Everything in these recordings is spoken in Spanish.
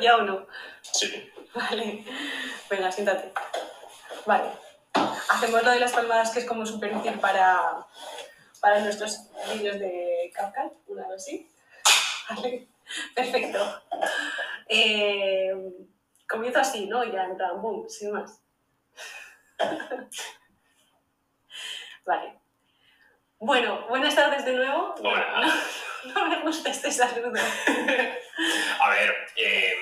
¿Ya o no? Sí. Vale. Venga, siéntate. Vale. Hacemos lo de las palmadas que es como súper útil para, para nuestros vídeos de CapCut, una vez así. Vale. Perfecto. Eh, comienzo así, ¿no? Ya en plan, boom, sin más. Vale. Bueno, buenas tardes de nuevo. Hola. No, no me gusta este saludo. A ver, eh,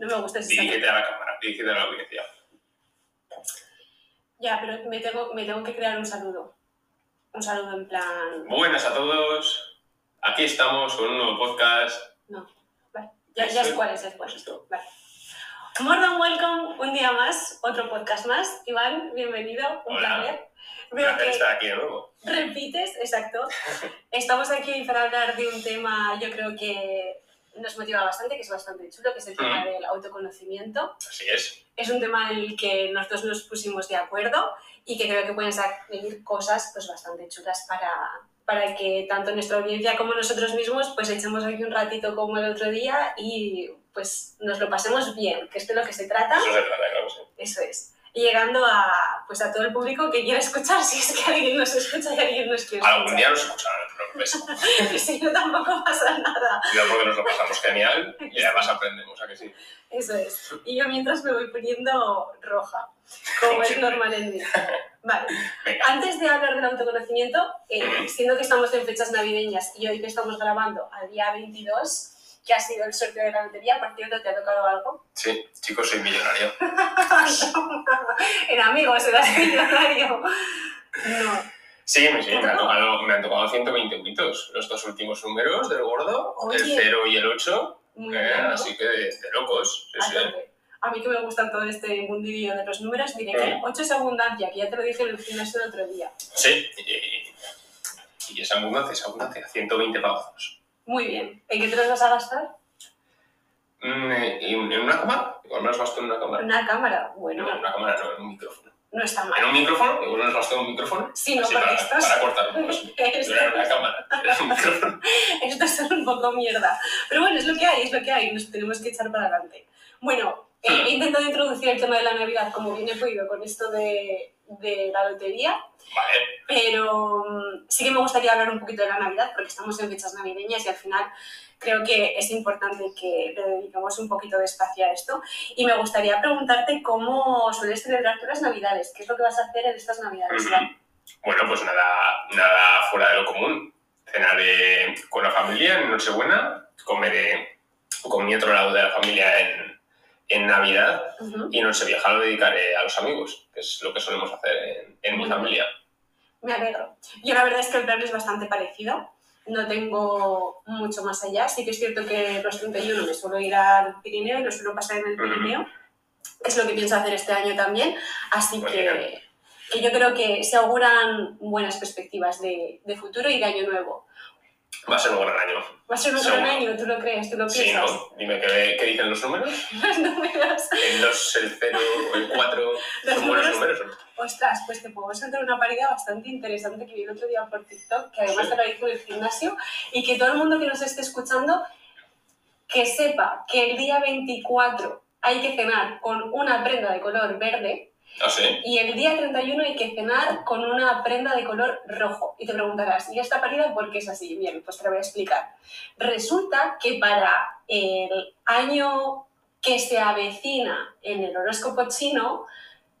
No me gusta saludo. dirígete a la cámara, dirígete a la audiencia. Ya, pero me tengo, me tengo que crear un saludo. Un saludo en plan. Buenas a todos. Aquí estamos con un nuevo podcast. Vale, ya, ya sé cuál es después. Pues esto. Vale. More than welcome, un día más, otro podcast más. Iván, bienvenido, un Hola. placer. Veo placer que estar aquí de nuevo. repites, exacto. Estamos aquí para hablar de un tema, yo creo que nos motiva bastante, que es bastante chulo, que es el tema Mm. del autoconocimiento. Así es. Es un tema en el que nosotros nos pusimos de acuerdo y que creo que pueden salir cosas pues, bastante chulas para, para que tanto nuestra audiencia como nosotros mismos pues echemos aquí un ratito como el otro día y pues nos lo pasemos bien, que es de lo que se trata. Eso se trata, claro. sí. Eso es. Llegando a, pues, a todo el público que quiera escuchar, si es que alguien nos escucha y alguien nos quiere Algún escuchar. día nos escucharán, pero no es. si no, tampoco pasa nada. Cuidado porque nos lo pasamos genial y además aprendemos, ¿a que sí? Eso es. Y yo mientras me voy poniendo roja, como es normal en mí. Vale. Antes de hablar del autoconocimiento, eh, siendo que estamos en fechas navideñas y hoy que estamos grabando al día 22, que ha sido el sorteo de la lotería, por cierto, ¿te ha tocado algo? Sí, chicos, soy millonario. en amigos, eras millonario. No. Sí, sí, ¿Te me, han tocado, me han tocado 120 euritos. Los dos últimos números del gordo, el Oye. 0 y el 8. Muy eh, así que de, de locos. Sí, A mí que me gusta todo este mundillo de los números, diré que Mm. 8 es abundancia, que ya te lo dije en el gimnasio el otro día. Sí, y, y esa abundancia, esa abundancia, 120 pavos. Muy bien. ¿En qué te los vas a gastar? Mm, ¿En en una cámara? Igual me los gasto en una cámara. Una cámara. Bueno, No, en una cámara no, en un micrófono. no está ¿En mal. un micrófono? Igual me los gasto en un micrófono. Sí, no, para, estos- para cortar un poco. Era una cámara, era un micrófono. Estos son un poco mierda. Pero bueno, es lo que hay, es lo que hay. Nos tenemos que echar para adelante. Bueno, eh, Hmm. he intentado introducir el tema de la Navidad como bien he podido con esto de, de la lotería, Vale, pero mm, sí que me gustaría hablar un poquito de la Navidad porque estamos en fechas navideñas y al final creo que es importante que le dediquemos un poquito de espacio a esto. Y me gustaría preguntarte cómo sueles celebrar tú las Navidades, qué es lo que vas a hacer en estas Navidades. Bueno, pues nada, nada fuera de lo común. Cenaré con la familia en Nochebuena, comeré con mi otro lado de la familia en, en Navidad y Nochevieja lo dedicaré a los amigos, que es lo que solemos hacer en, en mi familia. Me alegro. Yo la verdad es que el plan es bastante parecido. No tengo mucho más allá. Sí que es cierto que los 31 me suelo ir al Pirineo y lo suelo pasar en el. Pirineo. Es lo que pienso hacer este año también. Así Muy que, que yo creo que se auguran buenas perspectivas de, de futuro y de año nuevo. Va a ser un gran año. Va a ser un gran Seguro. año, tú lo crees, tú lo Sí, piensas. ¿no? Dime qué, qué dicen los números. Los números. El 2, el 0, el 4. Los Son buenos números números. ¿no? Ostras, pues te puedo soltar una parida bastante interesante que vi el otro día por TikTok, que además Sí. te lo hice en el gimnasio, y que todo el mundo que nos esté escuchando, que sepa que el día 24 hay que cenar con una prenda de color verde Ah, sí. y el día 31 hay que cenar con una prenda de color rojo. Y te preguntarás, ¿y esta parida por qué es así? Bien, pues te lo voy a explicar. Resulta que para el año que se avecina en el horóscopo chino,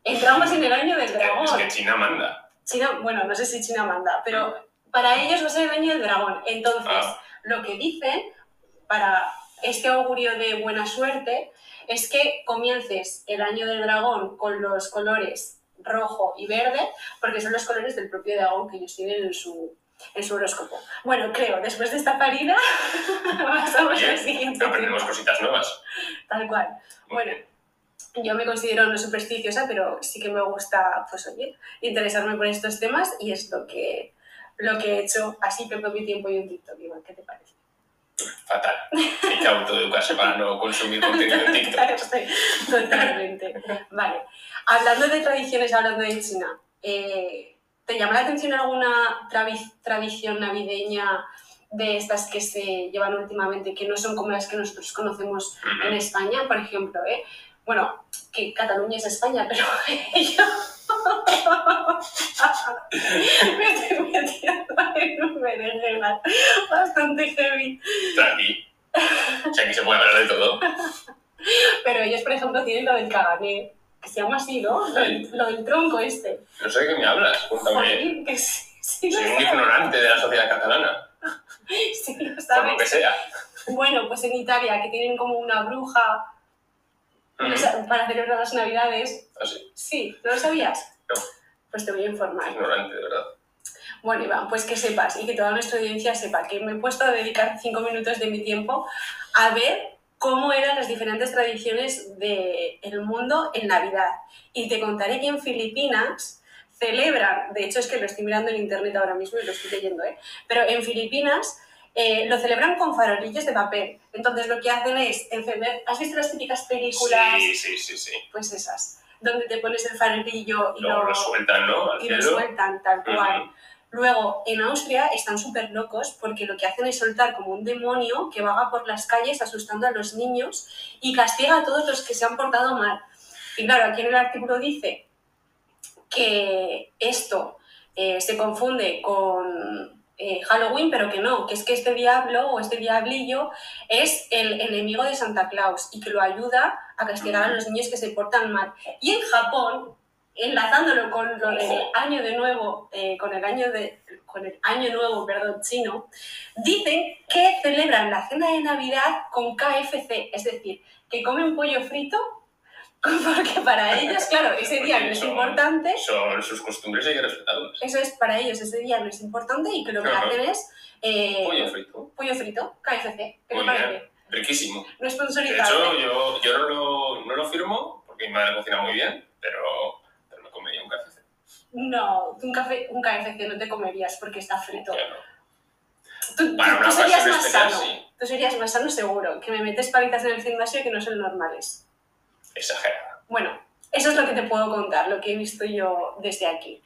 entramos en el año del dragón. Es que China manda. China, bueno, no sé si China manda, pero para ellos va a ser el año del dragón. Entonces, Ah. lo que dicen para este augurio de buena suerte es que comiences el año del dragón con los colores rojo y verde, porque son los colores del propio dragón que ellos tienen en su, en su horóscopo. Bueno, creo, después de esta parida, pasamos al siguiente Aprendemos cositas nuevas. Tal cual. Bueno, yo me considero no supersticiosa, pero sí que me gusta, pues oye, interesarme por estos temas y es lo que, lo que he hecho así que mi tiempo y en TikTok, Iván, ¿qué te parece? Fatal. Hay que autoeducarse para no consumir contenido en TikTok. Totalmente. Vale. Hablando de tradiciones, hablando de China, eh, ¿te llama la atención alguna tradición navideña de estas que se llevan últimamente, que no son como las que nosotros conocemos en España, por ejemplo, ¿eh? Bueno, que Cataluña es España, pero yo me estoy metiendo en un berenjena bastante heavy. Tranqui. O sea, aquí se puede hablar de todo. Pero ellos, por ejemplo, tienen lo del cagané, que se llama así, ¿no? Lo del, lo del tronco este. No sé de qué me hablas, cuéntame. Que sí, sí Soy un sabes. ignorante de la sociedad catalana, Sí lo por lo sabes. que sea. Bueno, pues en Italia, que tienen como una bruja no para celebrar las navidades. Así, Sí, ¿no lo sabías? No. Pues te voy a informar. ignorante, de verdad. Bueno, Iván, pues que sepas y que toda nuestra audiencia sepa que me he puesto a dedicar cinco minutos de mi tiempo a ver cómo eran las diferentes tradiciones del mundo en Navidad. Y te contaré que en Filipinas celebran, de hecho es que lo estoy mirando en internet ahora mismo y lo estoy leyendo, ¿eh? pero en Filipinas eh, lo celebran con farolillos de papel. Entonces lo que hacen es encender, ¿has visto las típicas películas? Sí, sí, sí, sí. Pues esas, donde te pones el farolillo y lo, lo sueltan, ¿no? Al y lo cielo. sueltan tal cual. Ujú. Luego, en Austria están súper locos porque lo que hacen es soltar como un demonio que vaga por las calles asustando a los niños y castiga a todos los que se han portado mal. Y claro, aquí en el artículo dice que esto eh, se confunde con eh, Halloween, pero que no, que es que este diablo o este diablillo es el enemigo de Santa Claus y que lo ayuda a castigar a los niños que se portan mal. Y en Japón, enlazándolo con lo del año de nuevo, eh, con el año de con el año nuevo, perdón, chino, dicen que celebran la cena de Navidad con KFC, es decir, que comen pollo frito, porque para ellos, claro, ese día no es Son- importante, Son sus costumbres y hay que respetarlas. eso es para ellos, ese día no es importante y que lo que Ajá. hacen es eh, Pollo frito. pollo frito, KFC, ¿qué te Muy bien. Riquísimo. No es De sponsorizado. hecho, yo, yo no, lo, no lo firmo porque mi madre cocina muy bien, pero, pero me comería un café. No, un, café, un KFC no te comerías porque está frito. Bueno, Tú, Para tú- una tú serías más especial, sano. sí. Tú serías más sano seguro, que me metes palitas en el gimnasio que no son normales. Exagerada. Bueno, eso es lo que te puedo contar, lo que he visto yo desde aquí.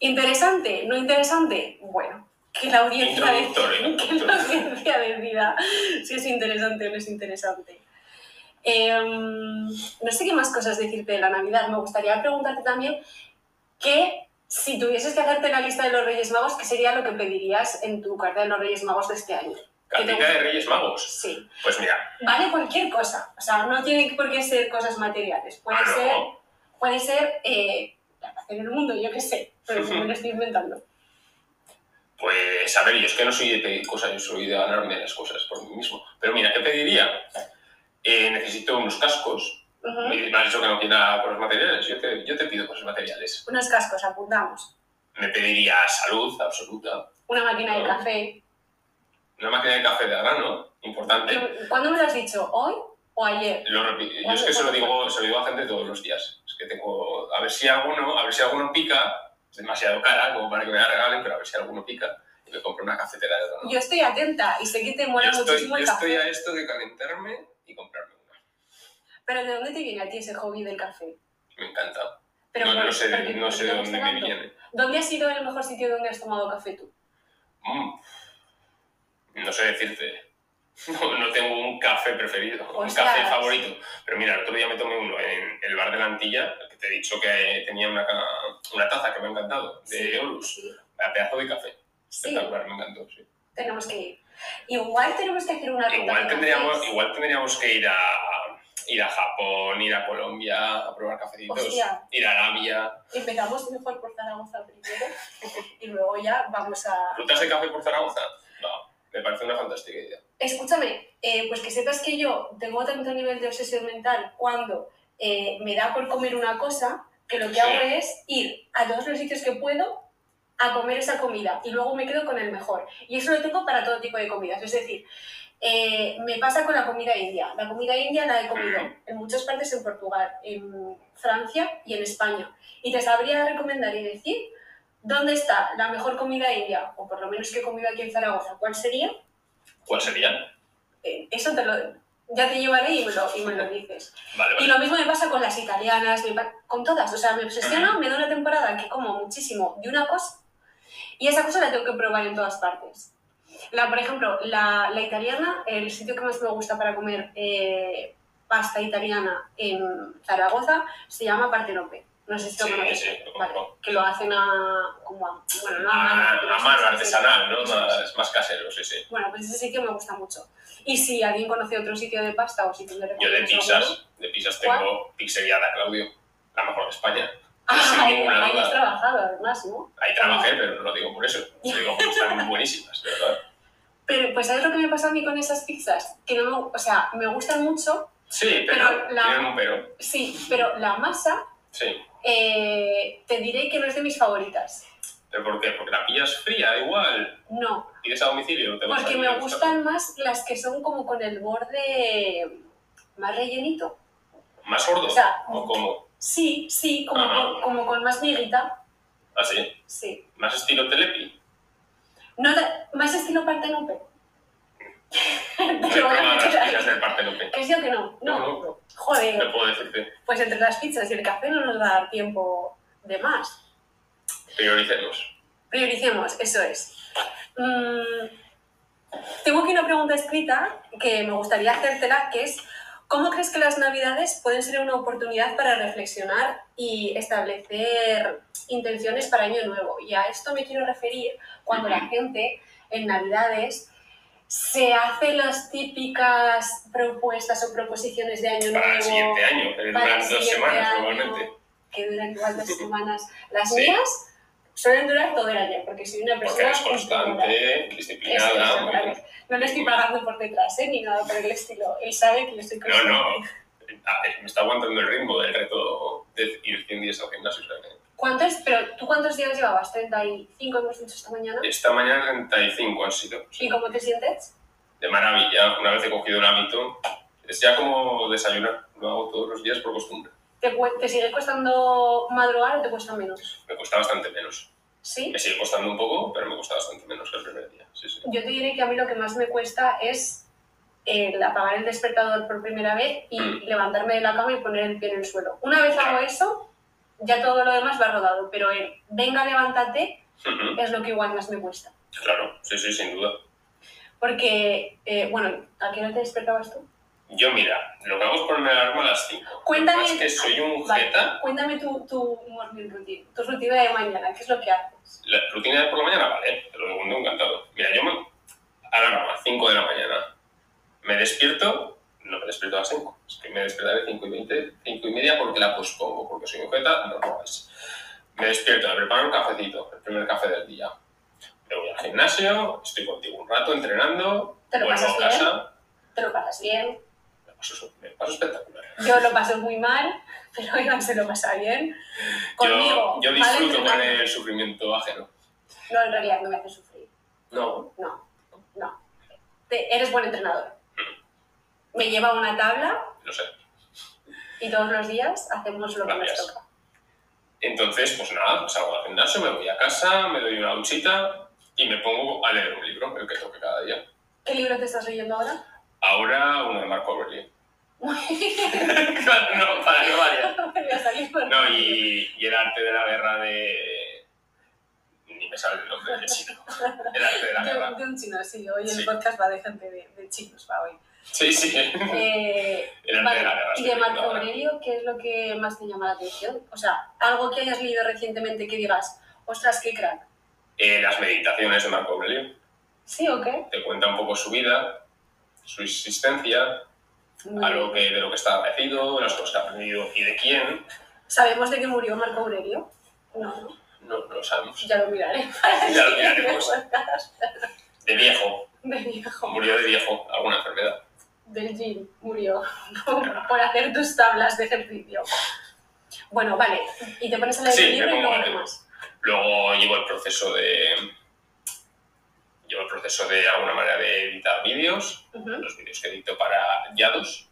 ¿Interesante? ¿No interesante? Bueno, que la audiencia, de- que la audiencia decida si es interesante o no es interesante. Em, no sé qué más cosas decirte de la Navidad. Me gustaría preguntarte también que si tuvieses que hacerte la lista de los Reyes Magos, ¿qué sería lo que pedirías en tu carta de los Reyes Magos de este año? ¿Qué te Cartita de Reyes Magos. Sí, Pues mira, vale cualquier cosa. O sea, no tiene por qué ser cosas materiales. Puede ah, ser, no. puede ser eh, la paz en el mundo, yo qué sé, pero me lo estoy inventando. Pues a ver, yo es que no soy de pedir cosas, yo soy de ganarme las cosas por mí mismo. Pero mira, ¿qué pediría? Eh, necesito unos cascos. Ujú. Me me has dicho que no quiero nada cosas materiales. Yo te, yo te pido cosas materiales. Unos cascos, apuntamos. Me pediría salud absoluta. Una máquina de café. Una máquina de café de grano, importante. ¿Qué- ¿Cuándo me lo has dicho? ¿Hoy o ayer? Lo yo es que se lo digo, se lo digo a gente todos los días. Es que tengo, a ver si alguno, a ver si alguno pica, es demasiado cara como para que me la regalen, pero a ver si alguno pica y me compro una cafetera de grano. Yo estoy atenta y sé que te mola Yo estoy, muchísimo el yo estoy café. a esto de calentarme y comprarme una. Pero ¿de dónde te viene a ti ese hobby del café? Me encanta. Pero no, no sé, ¿por qué- no sé de dónde me viene. ¿Dónde ha sido el mejor sitio donde has tomado café tú? Mm. No sé decirte. No, no tengo un café preferido, un café favorito. Pero mira, el otro día me tomé uno en el bar de la Antilla, que te he dicho que tenía una, una taza que me ha encantado, de Sí, Horus. sí. A pedazo de café. Sí, Espectacular, me encantó, sí. tenemos que ir. Igual tenemos que hacer una Igual tendríamos, igual tendríamos que ir a, ir a Japón, ir a Colombia a probar cafecitos, Hostia. ir a Arabia. Empezamos mejor por Zaragoza primero y luego ya vamos a... ¿Rutas de café por Zaragoza? Me parece una fantástica idea. Escúchame, eh, pues que sepas que yo tengo tanto nivel de obsesión mental cuando eh, me da por comer una cosa que lo que Sí. hago es ir a todos los sitios que puedo a comer esa comida y luego me quedo con el mejor. Y eso lo tengo para todo tipo de comidas. Es decir, eh, me pasa con la comida india. La comida india la he comido en muchas partes en Portugal, en Francia y en España. Y te sabría recomendar y decir dónde está la mejor comida india, o por lo menos que he comido aquí en Zaragoza. ¿Cuál sería? ¿Cuál sería? Eh, eso te lo, ya te llevaré y me lo, y me lo dices. Vale, Y lo mismo me pasa con las italianas, me con todas. O sea, me obsesiona, me da una temporada que como muchísimo de una cosa Y esa cosa la tengo que probar en todas partes. La, por ejemplo, la, la italiana, el sitio que más me gusta para comer eh, pasta italiana en Zaragoza se llama Partenope. No sé si lo Sí, conoces. sí, lo Vale, que lo hacen a, como a, bueno, no a A, mano, pero a sí, mano, artesanal, ¿no? Más, más casero, sí, sí. Bueno, pues ese sitio me gusta mucho. Y si alguien conoce otro sitio de pasta o sitio de Yo de alguno- pizzas, de pizzas ¿Cuál? tengo Pizzería da Claudio, la mejor de España. Ah, ahí, ahí has trabajado además, ¿no? Ahí trabajé, pero no lo digo por eso. Lo digo porque están buenísimas, de verdad. Pero, pues, ¿sabes lo que me pasa a mí con esas pizzas? Que no me, o sea, me gustan mucho, Sí, pero, Pero la- tienen un pero. sí, pero la masa, Sí. Eh, te diré que no es de mis favoritas. ¿Pero por qué? Porque la pillas fría, igual. No, ¿Pides a domicilio? ¿Te porque me buscar? gustan más las que son como con el borde más rellenito. ¿Más gordo? O sea, ¿O cómo? Sí, sí, como, Ah. con, como con más miguita. ¿Así? Sí. ¿Más estilo telepi? No más estilo Partenope. Las Partelope. ¿Que sí o que no? No. No, no. Joder. No puedo decirte. Pues entre las pizzas y el café no nos va a dar tiempo de más. Prioricemos. Prioricemos, eso es. Mm, tengo aquí una pregunta escrita que me gustaría hacértela, que es, ¿cómo crees que las navidades pueden ser una oportunidad para reflexionar y establecer intenciones para Año Nuevo? Y a esto me quiero referir cuando la gente en navidades se hace las típicas propuestas o proposiciones de Año Para el Nuevo siguiente año, que para el duran dos semanas año, normalmente. Que duran igual dos semanas. Las Sí. mías suelen durar todo el año, porque soy una Porque persona eres cumplidora. constante, disciplinada. muy bien. No le estoy pagando por detrás, ¿eh? ni nada por el estilo. Él sabe que yo estoy No, constante. no. Ah, Me está aguantando el ritmo del reto de ir 100 días al gimnasio. que- ¿Cuántos, pero tú cuántos días llevabas? ¿35 hemos dicho esta mañana? Esta mañana 35 han sido. ¿Y cómo te sientes? De maravilla. Una vez he cogido el hábito, es ya como desayunar. Lo hago todos los días por costumbre. ¿Te, te sigue costando madrugar o te cuesta menos? Me cuesta bastante menos. ¿Sí? Me sigue costando un poco, pero me cuesta bastante menos que el primer día. Sí, sí. Yo te diré que a mí lo que más me cuesta es el apagar el despertador por primera vez y Mm. levantarme de la cama y poner el pie en el suelo. Una vez hago eso, ya todo lo demás va rodado, pero el venga, levántate Ujú. es lo que igual más me cuesta. Claro, sí, sí, sin duda. Porque, eh, bueno, ¿a qué hora te despertabas tú? Yo, mira, lo que hago es ponerme la alarma a las 5. Cuéntame- Es que soy un Vale, jeta. cuéntame tu, tu morning routine, tu rutina de mañana, ¿qué es lo que haces? La rutina de por la mañana, vale, te lo segundo encantado. Mira, yo me. Alarma, 5 de la mañana. Me despierto, no me despierto a las 5. Es que me despertaré 5 y 20, 5 y media porque la pospongo, porque soy un jeta, no lo es. Me despierto, me preparo un cafecito, el primer café del día. Me voy al gimnasio, estoy contigo un rato entrenando, ¿Te lo vuelvo pasas a bien? casa, ¿Te lo pasas bien? me paso, me paso espectacular. Yo lo paso muy mal, pero Iván se lo pasa bien. Conmigo, yo, yo disfruto con el sufrimiento ajeno. No, en realidad no me hace sufrir. No, No, no. Te- eres buen entrenador. Me lleva a una tabla lo sé. y todos los días hacemos lo que nos toca. Entonces, pues nada, pues salgo al gimnasio, me voy a casa, me doy una duchita y me pongo a leer un libro, el que toque cada día. ¿Qué libro te estás leyendo ahora? Ahora uno de Marco Aurelio. No, para no variar. No, y, y el arte de la guerra de... Ni me sale el nombre de chino. El arte de la guerra. de un chino, sí. Hoy el Sí. podcast va de gente de, de chinos, va hoy. Sí, sí. Eh, vale. Y de Marco. Aurelio, ¿qué es lo que más te llama la atención? O sea, algo que hayas leído recientemente que digas, ostras, qué crack. Eh, las meditaciones de Marco Aurelio. ¿Sí o qué? Te cuenta un poco su vida, su existencia, a lo que, de lo que está agradecido, las cosas que ha aprendido y de quién. ¿Sabemos de qué murió Marco Aurelio? No, no. No, no lo sabemos. ya lo miraré. Ya lo miraremos. De viejo. De viejo. Murió de viejo, alguna enfermedad. Del gym murió por hacer tus tablas de ejercicio. Bueno, vale. Y te pones a leer Sí, libro y luego qué más. Luego llevo el proceso de. Llevo el proceso de alguna manera de editar vídeos, los vídeos que edito para Yados.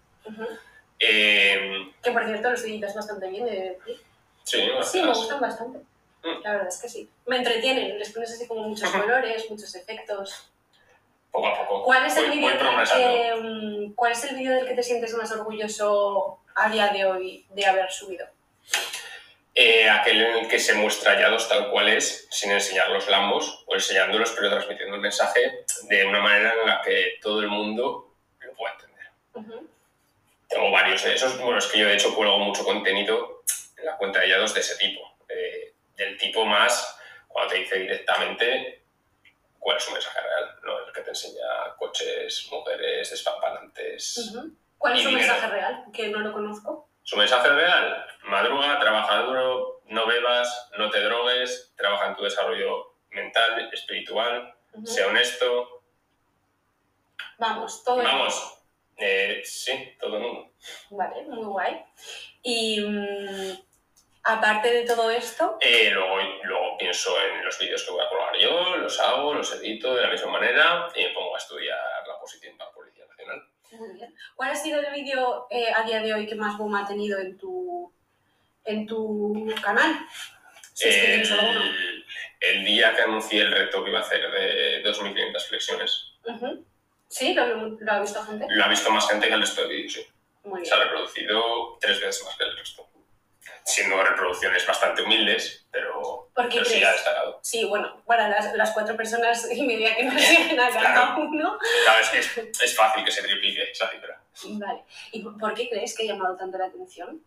Eh, Que por cierto los editas bastante bien. de sí, Sí, me gustan bastante. Mm. La verdad es que sí. Me entretienen, les pones así como muchos colores, muchos efectos. Poco a poco. ¿Cuál es el voy, vídeo del que, ¿Cuál es el vídeo del que te sientes más orgulloso a día de hoy de haber subido? Eh, aquel en el que se muestra hallados tal cual es, sin enseñar los lambos o enseñándolos, pero transmitiendo el mensaje de una manera en la que todo el mundo lo pueda entender. Tengo varios de esos. Bueno, es que yo de hecho cuelgo mucho contenido en la cuenta de hallados de ese tipo. eh, del tipo más, cuando te dice directamente cuál es su mensaje real, no que te enseña coches, mujeres, despampanantes. Ujú. ¿Cuál es su dinero. mensaje real? Que no lo conozco. Su mensaje real, madruga, trabaja duro, no bebas, no te drogues, trabaja en tu desarrollo mental, espiritual, sea honesto. Vamos, todo el Vamos, eh, sí, todo el mundo. Vale, muy guay. Y mm, aparte de todo esto, Eh, luego, luego pienso en los vídeos que voy a colgar yo, los hago, los edito de la misma manera y me pongo a estudiar la posición para Policía Nacional. muy bien. ¿cuál ha sido el vídeo eh, a día de hoy que más boom ha tenido en tu, en tu canal? Si es que. El, el día que anuncié el reto que iba a hacer de 2.500 flexiones, Ujú. ¿Sí? ¿Lo, lo ha visto gente? lo ha visto más gente que el resto de vídeos, sí. Muy Se bien. ha reproducido tres veces más que el resto. Siendo reproducciones bastante humildes, pero, ¿Por qué pero sí ha destacado. Sí, bueno, para las, las cuatro personas y media que nos siguen a cada Claro. uno. Claro, es, es, es fácil que se triplique esa cifra. Vale. ¿Y por qué crees que ha llamado tanto la atención?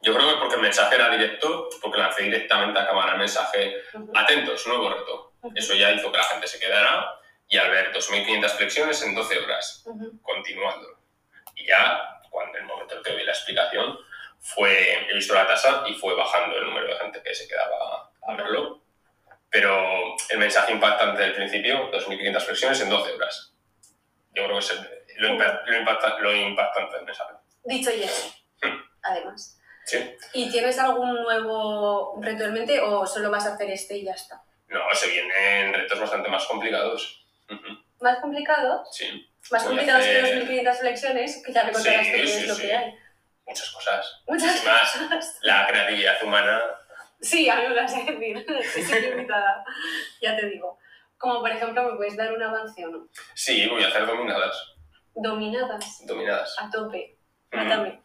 Yo creo que porque el mensaje era directo, porque lancé directamente a cámara el mensaje Ujú. Atentos, nuevo reto. Ujú. Eso ya hizo que la gente se quedara y al ver 2.500 flexiones en 12 horas, Ujú. continuando. Y ya, cuando en el momento en que vi la explicación, fue, he visto la tasa y fue bajando el número de gente que se quedaba a verlo. Pero el mensaje impactante del principio, 2.500 flexiones en 12 horas. Yo creo que es lo, lo impacta- lo impactante del mensaje. Dicho y hecho, Hmm. además. Sí. ¿Y tienes algún nuevo reto en mente o solo vas a hacer este y ya está? No, se vienen retos bastante más complicados. Ujú. ¿Más complicado? Sí. Más Voy complicados que hacer- 2.500 flexiones, que ya me contarás Sí, qué sí, es lo que hay. Muchas cosas. Muchas Más. cosas. La creatividad humana Sí, a mí me vas a decir. Soy invitada. Ya te digo. Como por ejemplo, ¿me puedes dar un avance o no? Sí, voy a hacer dominadas. Dominadas, Dominadas. a tope. Mm. Mátame.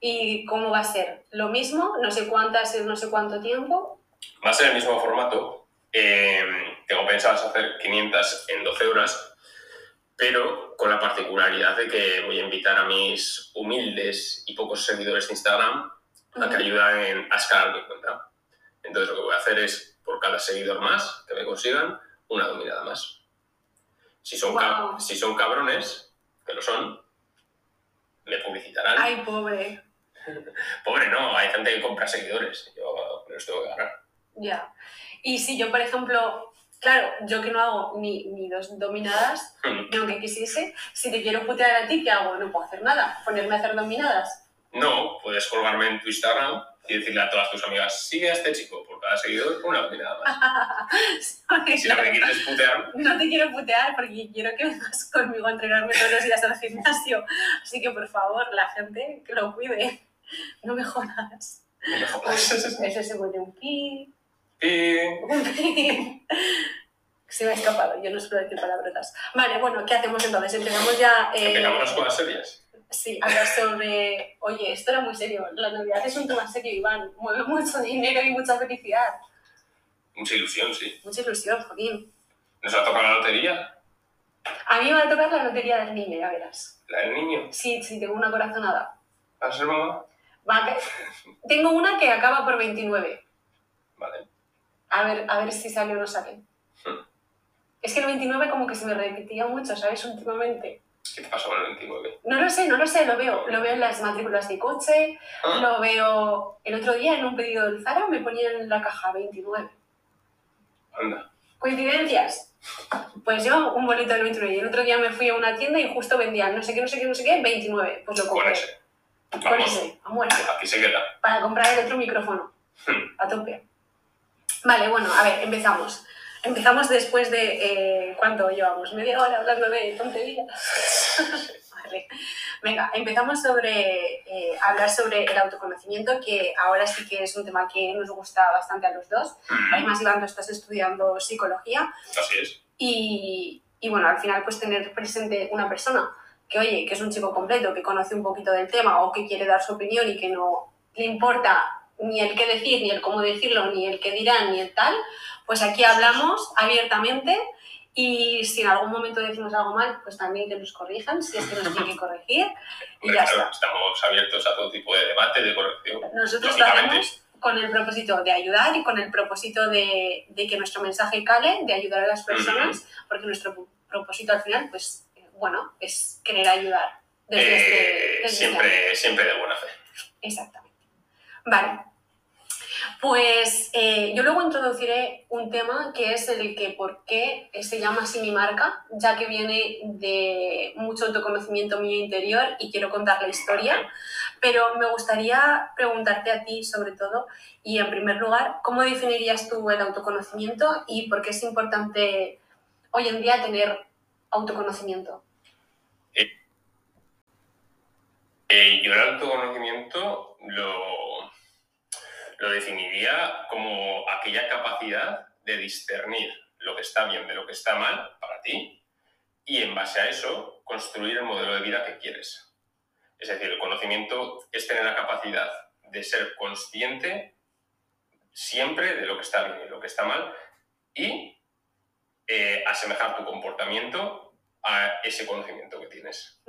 ¿Y cómo va a ser? ¿Lo mismo? No sé cuántas en no sé cuánto tiempo. Va a ser el mismo formato. Eh, tengo pensadas hacer 500 en 12 horas, pero con la particularidad de que voy a invitar a mis humildes y pocos seguidores de Instagram a que ayuden a escalar mi cuenta. Entonces lo que voy a hacer es, por cada seguidor más que me consigan, una dominada más. Si son, Guau. si son cabrones, que lo son, me publicitarán. Ay, pobre. Pobre, no, hay gente que compra seguidores. Yo me los tengo que ganar. Ya. Y si yo, por ejemplo, claro, yo que no hago ni, ni dos dominadas, ni aunque quisiese, si te quiero putear a ti, ¿qué hago? No puedo hacer nada. Ponerme a hacer dominadas. No, puedes colgarme en tu Instagram y decirle a todas tus amigas, sigue a este chico, por cada seguidor una dominada más. Porque, Si claro, quieres es putear, no te quiero putear porque quiero que vengas conmigo a entrenarme todos los días al gimnasio. Así que, por favor, la gente que lo cuide. No me jodas. no me jodas. Se vuelve un pi. Y pi. Se me ha escapado, yo no suelo decir palabrotas. Vale, bueno, ¿qué hacemos entonces? Empezamos ya. eh, empezamos las cosas serias. Sí, hablar sobre. Oye, esto era muy serio. La Navidad es un tema serio, Iván. Mueve mucho dinero y mucha felicidad. Mucha ilusión, sí. Mucha ilusión, Joaquín. ¿Nos va a tocar la lotería? A mí me va a tocar la lotería del niño, ya verás. ¿La del niño? Sí, sí, tengo una corazonada. ¿Vas a ser mamá? Va Tengo una que acaba por 29. Vale. A ver, a ver si sale o no sale. Hmm. Es que el 29 como que se me repetía mucho, ¿sabes? Últimamente. ¿Qué te pasó con el 29? No lo sé, no lo sé, lo veo. Lo veo en las matrículas de coche, Ah, lo veo... El otro día en un pedido del Zara me ponían en la caja 29. anda. ¿Coincidencias? Pues yo un boleto del 29 y el otro día me fui a una tienda y justo vendían no sé qué, no sé qué, no sé qué, 29. Pues lo Con compré. ese. Con ese, a muerte. aquí se queda. Para comprar el otro micrófono. Hmm. A tope. Vale, bueno, a ver, empezamos. Empezamos después de... eh, ¿Cuánto llevamos? ¿Media hora hablando de tonterías? vale. Venga, empezamos sobre... eh, hablar sobre el autoconocimiento, que ahora sí que es un tema que nos gusta bastante a los dos. Además, Iván, tú estás estudiando psicología Así es. y, y, bueno, al final pues tener presente una persona que, oye, que es un chico completo, que conoce un poquito del tema o que quiere dar su opinión y que no le importa ni el qué decir, ni el cómo decirlo, ni el qué dirán, ni el tal, pues aquí hablamos abiertamente y si en algún momento decimos algo mal, pues también que nos corrijan, si es que nos tienen que corregir. Y ya claro, está. estamos abiertos a todo tipo de debate, de corrección. Nosotros lo hacemos con el propósito de ayudar y con el propósito de, de que nuestro mensaje cale, de ayudar a las personas, porque nuestro propósito al final, pues, eh, bueno, es querer ayudar. Desde Eh, este, desde este ámbito. siempre, siempre de buena fe. Exactamente. Vale. Pues eh, yo luego introduciré un tema que es el que por qué se llama así mi marca, ya que viene de mucho autoconocimiento mío interior y quiero contar la historia, pero me gustaría preguntarte a ti sobre todo y en primer lugar, ¿cómo definirías tú el autoconocimiento y por qué es importante hoy en día tener autoconocimiento? Eh, yo el autoconocimiento lo, lo definiría como aquella capacidad de discernir lo que está bien de lo que está mal para ti y en base a eso construir el modelo de vida que quieres. Es decir, el conocimiento es tener la capacidad de ser consciente siempre de lo que está bien y lo que está mal y eh, asemejar tu comportamiento a ese conocimiento que tienes.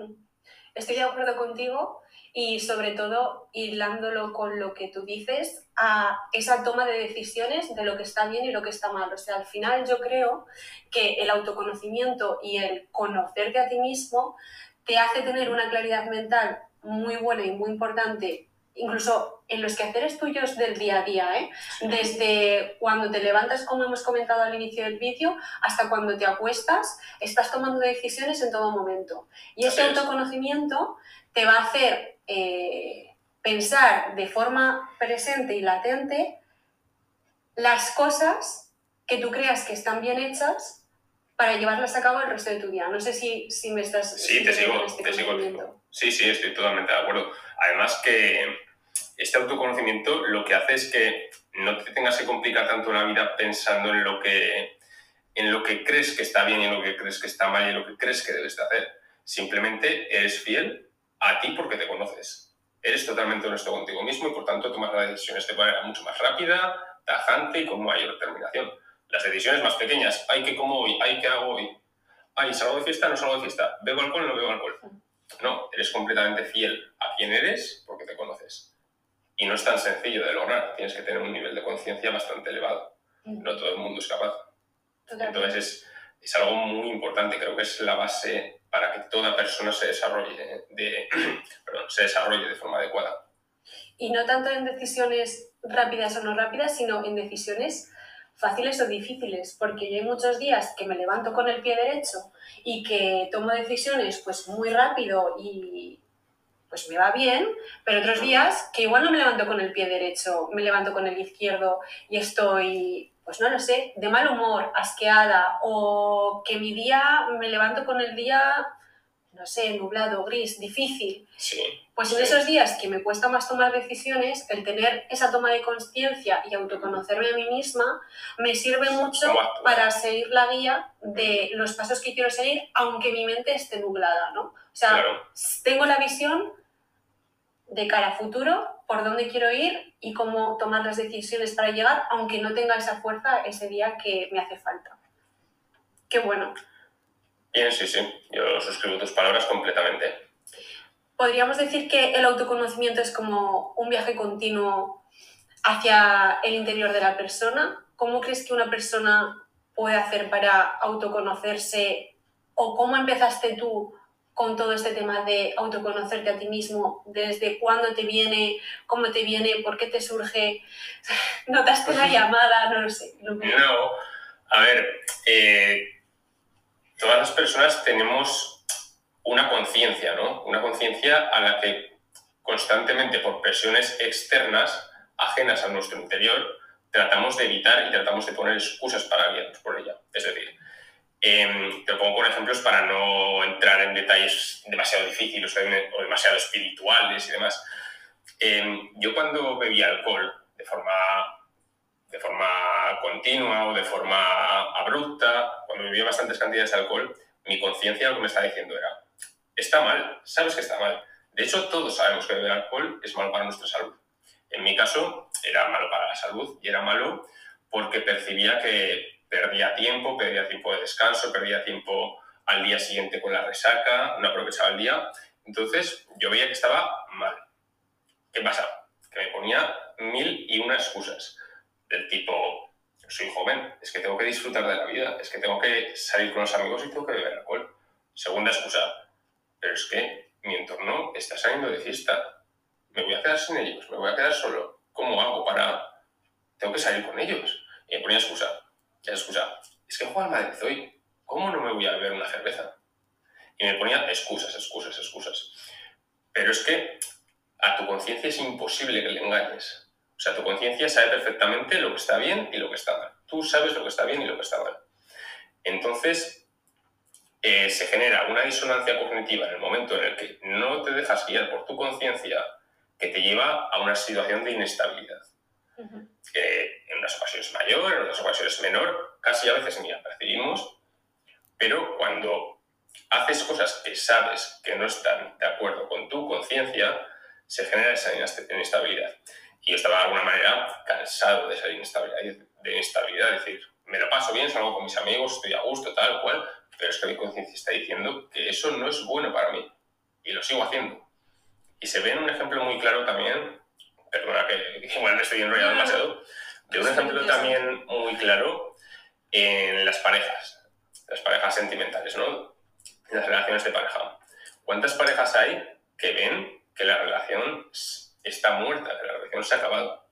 Estoy de acuerdo contigo y sobre todo hilándolo con lo que tú dices, a esa toma de decisiones de lo que está bien y lo que está mal. O sea, al final yo creo que el autoconocimiento y el conocerte a ti mismo te hace tener una claridad mental muy buena y muy importante, incluso en los quehaceres tuyos del día a día, ¿eh? Desde cuando te levantas, como hemos comentado al inicio del vídeo, hasta cuando te acuestas, estás tomando decisiones en todo momento. Y ese autoconocimiento te va a hacer eh, pensar de forma presente y latente las cosas que tú creas que están bien hechas para llevarlas a cabo el resto de tu día. No sé si, si me estás... Sí, te sigo, este te sigo. Sí, sí, estoy totalmente de acuerdo. Además que este autoconocimiento lo que hace es que no te tengas que complicar tanto la vida pensando en lo que, en lo que crees que está bien y en lo que crees que está mal y en lo que crees que debes de hacer. Simplemente eres fiel a ti porque te conoces. Eres totalmente honesto contigo mismo y por tanto tomas las decisiones de manera mucho más rápida, tajante y con mayor determinación. Las decisiones más pequeñas, hay que como hoy, hay que hago hoy, ay, salgo de fiesta, no salgo de fiesta, bebo alcohol, no bebo alcohol. No, eres completamente fiel a quien eres porque te conoces. Y no es tan sencillo de lograr, tienes que tener un nivel de conciencia bastante elevado. No todo el mundo es capaz. Entonces es, es algo muy importante, creo que es la base para que toda persona se desarrolle de, perdón, se desarrolle de forma adecuada. Y no tanto en decisiones rápidas o no rápidas, sino en decisiones fáciles o difíciles, porque yo hay muchos días que me levanto con el pie derecho y que tomo decisiones pues muy rápido y pues me va bien, pero otros días que igual no me levanto con el pie derecho, me levanto con el izquierdo y estoy, pues no lo sé, de mal humor, asqueada, o que mi día me levanto con el día, no sé, nublado, gris, difícil. Sí, Pues en esos días que me cuesta más tomar decisiones, el tener esa toma de conciencia y autoconocerme a mí misma me sirve mucho para seguir la guía de los pasos que quiero seguir, aunque mi mente esté nublada, ¿no? O sea, claro. tengo la visión de cara a futuro, por dónde quiero ir y cómo tomar las decisiones para llegar, aunque no tenga esa fuerza ese día que me hace falta. Qué bueno. Bien, sí, sí, yo suscribo tus palabras completamente. Podríamos decir que el autoconocimiento es como un viaje continuo hacia el interior de la persona. ¿Cómo crees que una persona puede hacer para autoconocerse o cómo empezaste tú con todo este tema de autoconocerte a ti mismo? ¿Desde cuándo te viene? ¿Cómo te viene? ¿Por qué te surge? ¿Notaste una llamada? No lo sé. No, a ver, eh, todas las personas tenemos una conciencia, ¿no? Una conciencia a la que constantemente por presiones externas, ajenas a nuestro interior, tratamos de evitar y tratamos de poner excusas para guiarnos por ella. Es decir, em, te lo pongo con ejemplos para no entrar en detalles demasiado difíciles o dem- o demasiado espirituales y demás. Em, yo cuando bebía alcohol de forma de forma continua o de forma abrupta, cuando bebía bastantes cantidades de alcohol, mi conciencia lo que me estaba diciendo era, está mal, sabes que está mal. De hecho, todos sabemos que beber alcohol es malo para nuestra salud. En mi caso, era malo para la salud y era malo porque percibía que perdía tiempo, perdía tiempo de descanso, perdía tiempo al día siguiente con la resaca, no aprovechaba el día. Entonces yo veía que estaba mal. ¿Qué pasa? Que me ponía mil y una excusas del tipo, soy joven, es que tengo que disfrutar de la vida, es que tengo que salir con los amigos y tengo que beber alcohol. Segunda excusa, pero es que mi entorno está saliendo de fiesta, me voy a quedar sin ellos, me voy a quedar solo. ¿Cómo hago para...? Tengo que salir con ellos. Y me ponía excusa. Ya excusa. Es que juego al Madrid hoy. ¿Cómo no me voy a beber una cerveza? Y me ponía excusas, excusas, excusas. Pero es que a tu conciencia es imposible que le engañes. O sea, tu conciencia sabe perfectamente lo que está bien y lo que está mal. Tú sabes lo que está bien y lo que está mal. Entonces, eh, se genera una disonancia cognitiva en el momento en el que no te dejas guiar por tu conciencia que te lleva a una situación de inestabilidad. Que en unas ocasiones mayor, en otras ocasiones menor, casi a veces ni la percibimos, pero cuando haces cosas que sabes que no están de acuerdo con tu conciencia, se genera esa inestabilidad. Y yo estaba de alguna manera cansado de esa inestabilidad, de inestabilidad, es decir, me lo paso bien, salgo con mis amigos, estoy a gusto, tal cual, pero es que mi conciencia está diciendo que eso no es bueno para mí. Y lo sigo haciendo. Y se ve en un ejemplo muy claro también, igual me estoy enrollando demasiado, de un ejemplo también muy claro en las parejas, las parejas sentimentales, ¿no? En las relaciones de pareja. ¿Cuántas parejas hay que ven que la relación está muerta, que la relación se ha acabado?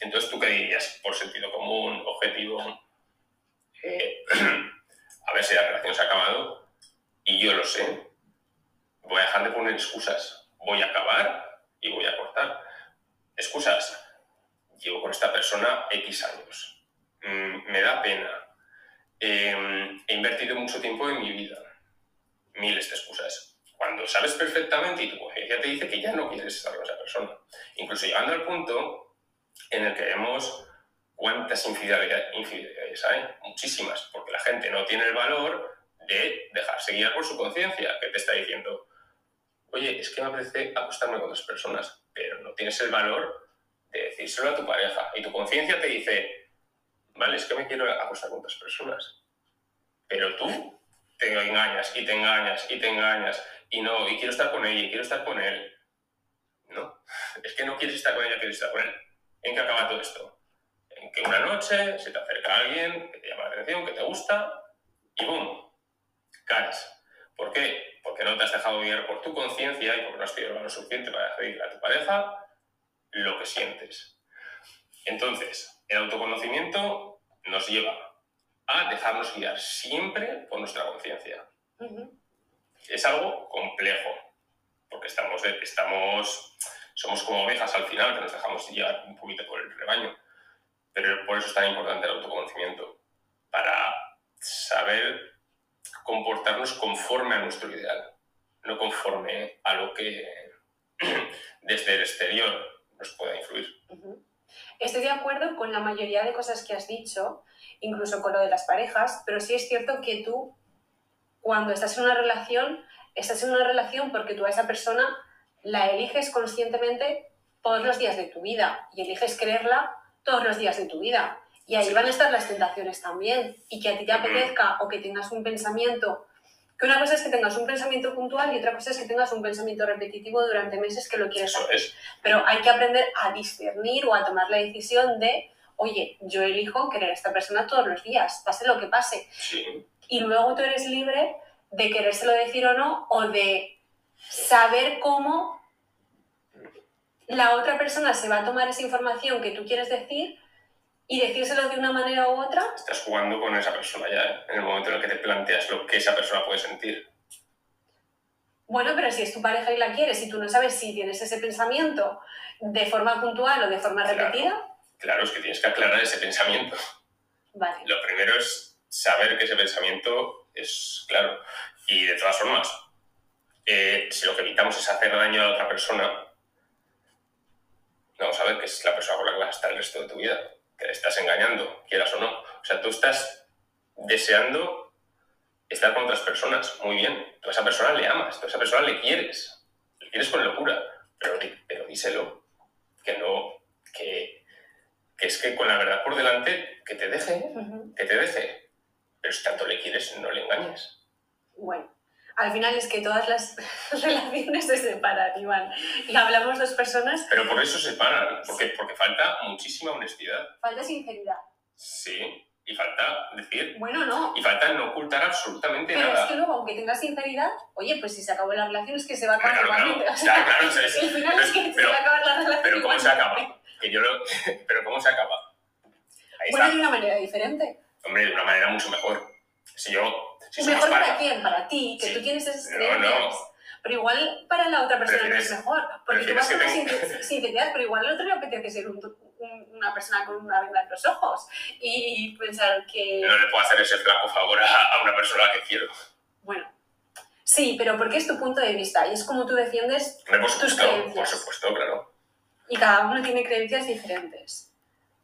Entonces, ¿tú qué dirías por sentido común, objetivo? Eh, a ver si la relación se ha acabado y yo lo sé. Voy a dejar de poner excusas. Voy a acabar y voy a cortar. Excusas. Llevo con esta persona X años. Mm, me da pena. Em, he invertido mucho tiempo en mi vida. Miles de excusas. Cuando sabes perfectamente y tu conciencia te dice que ya no quieres estar con esa persona. Incluso llegando al punto en el que vemos cuántas infidelidades hay, muchísimas, porque la gente no tiene el valor de dejarse guiar por su conciencia, que te está diciendo, oye, es que me apetece acostarme con dos personas, pero no tienes el valor de decírselo a tu pareja. Y tu conciencia te dice, vale, es que me quiero acostar con dos personas, pero tú te engañas y te engañas y te engañas y no, y quiero estar con ella y quiero estar con él. No, es que no quieres estar con ella, quieres estar con él. ¿En qué acaba todo esto? En que una noche se te acerca alguien que te llama la atención, que te gusta, y ¡boom! Caes. ¿Por qué? Porque no te has dejado guiar por tu conciencia y porque no has tenido lo suficiente para decirle a tu pareja lo que sientes. Entonces, el autoconocimiento nos lleva a dejarnos guiar siempre por nuestra conciencia. Es algo complejo, porque estamos, estamos somos como ovejas al final, que nos dejamos llevar un poquito por el rebaño. Pero por eso es tan importante el autoconocimiento, para saber comportarnos conforme a nuestro ideal, no conforme a lo que desde el exterior nos pueda influir. Estoy de acuerdo con la mayoría de cosas que has dicho, incluso con lo de las parejas, pero sí es cierto que tú, cuando estás en una relación, estás en una relación porque tú a esa persona la eliges conscientemente todos los días de tu vida y eliges creerla todos los días de tu vida. Y ahí van a estar las tentaciones también. Y que a ti te apetezca o que tengas un pensamiento, que una cosa es que tengas un pensamiento puntual y otra cosa es que tengas un pensamiento repetitivo durante meses que lo quieres hacer. Pero hay que aprender a discernir o a tomar la decisión de, oye, yo elijo querer a esta persona todos los días, pase lo que pase. Y luego tú eres libre de querérselo decir o no, o de saber cómo la otra persona se va a tomar esa información que tú quieres decir y decírselo de una manera u otra. Estás jugando con esa persona ya, ¿eh? en el momento en el que te planteas lo que esa persona puede sentir. Bueno, pero si es tu pareja y la quieres y tú no sabes si tienes ese pensamiento de forma puntual o de forma repetida. Claro, es que tienes que aclarar ese pensamiento. Vale. Lo primero es saber que ese pensamiento es claro. Y de todas formas, eh, si lo que evitamos es hacer daño a la otra persona, vamos a ver que es la persona con la que vas a estar el resto de tu vida, que le estás engañando, quieras o no. O sea, tú estás deseando estar con otras personas, muy bien. Tú a esa persona le amas, tú a esa persona le quieres, le quieres con locura, pero, pero díselo, que no, que que es que con la verdad por delante, que te deje, que te deje. Pero si tanto le quieres, no le engañes. Bueno, al final es que todas las relaciones se separan, Iván. Y hablamos dos personas, Pero por eso se paran, porque, porque falta muchísima honestidad. falta sinceridad. Sí, y falta decir, Bueno, no. y falta no ocultar absolutamente Pero es nada. que luego, aunque tengas sinceridad, oye, pues si se acabó la relación es que se va a acabar Claro, claro, igualmente. O sea, claro, claro, o sea, es- el final pero- es que se va a acabar la relación Pero ¿cómo se acaba? Que yo lo- pero ¿cómo se acaba? Ahí Bueno, está. de una manera diferente. Hombre, de una manera mucho mejor. Si yo... Si mejor para pareja- quién, para ti, que Sí. tú tienes esas No, creencias. no. Pero igual para la otra persona no es mejor. Porque tú vas con una sin- sinceridad, pero igual al otro le apetece ser un- un- una persona con una venda en los ojos y pensar que. No le puedo hacer ese flaco favor a, a una persona que quiero. Bueno. Sí, pero porque es tu punto de vista y es como tú defiendes por tus supuesto, por creencias. supuesto, claro. Y cada uno tiene creencias diferentes.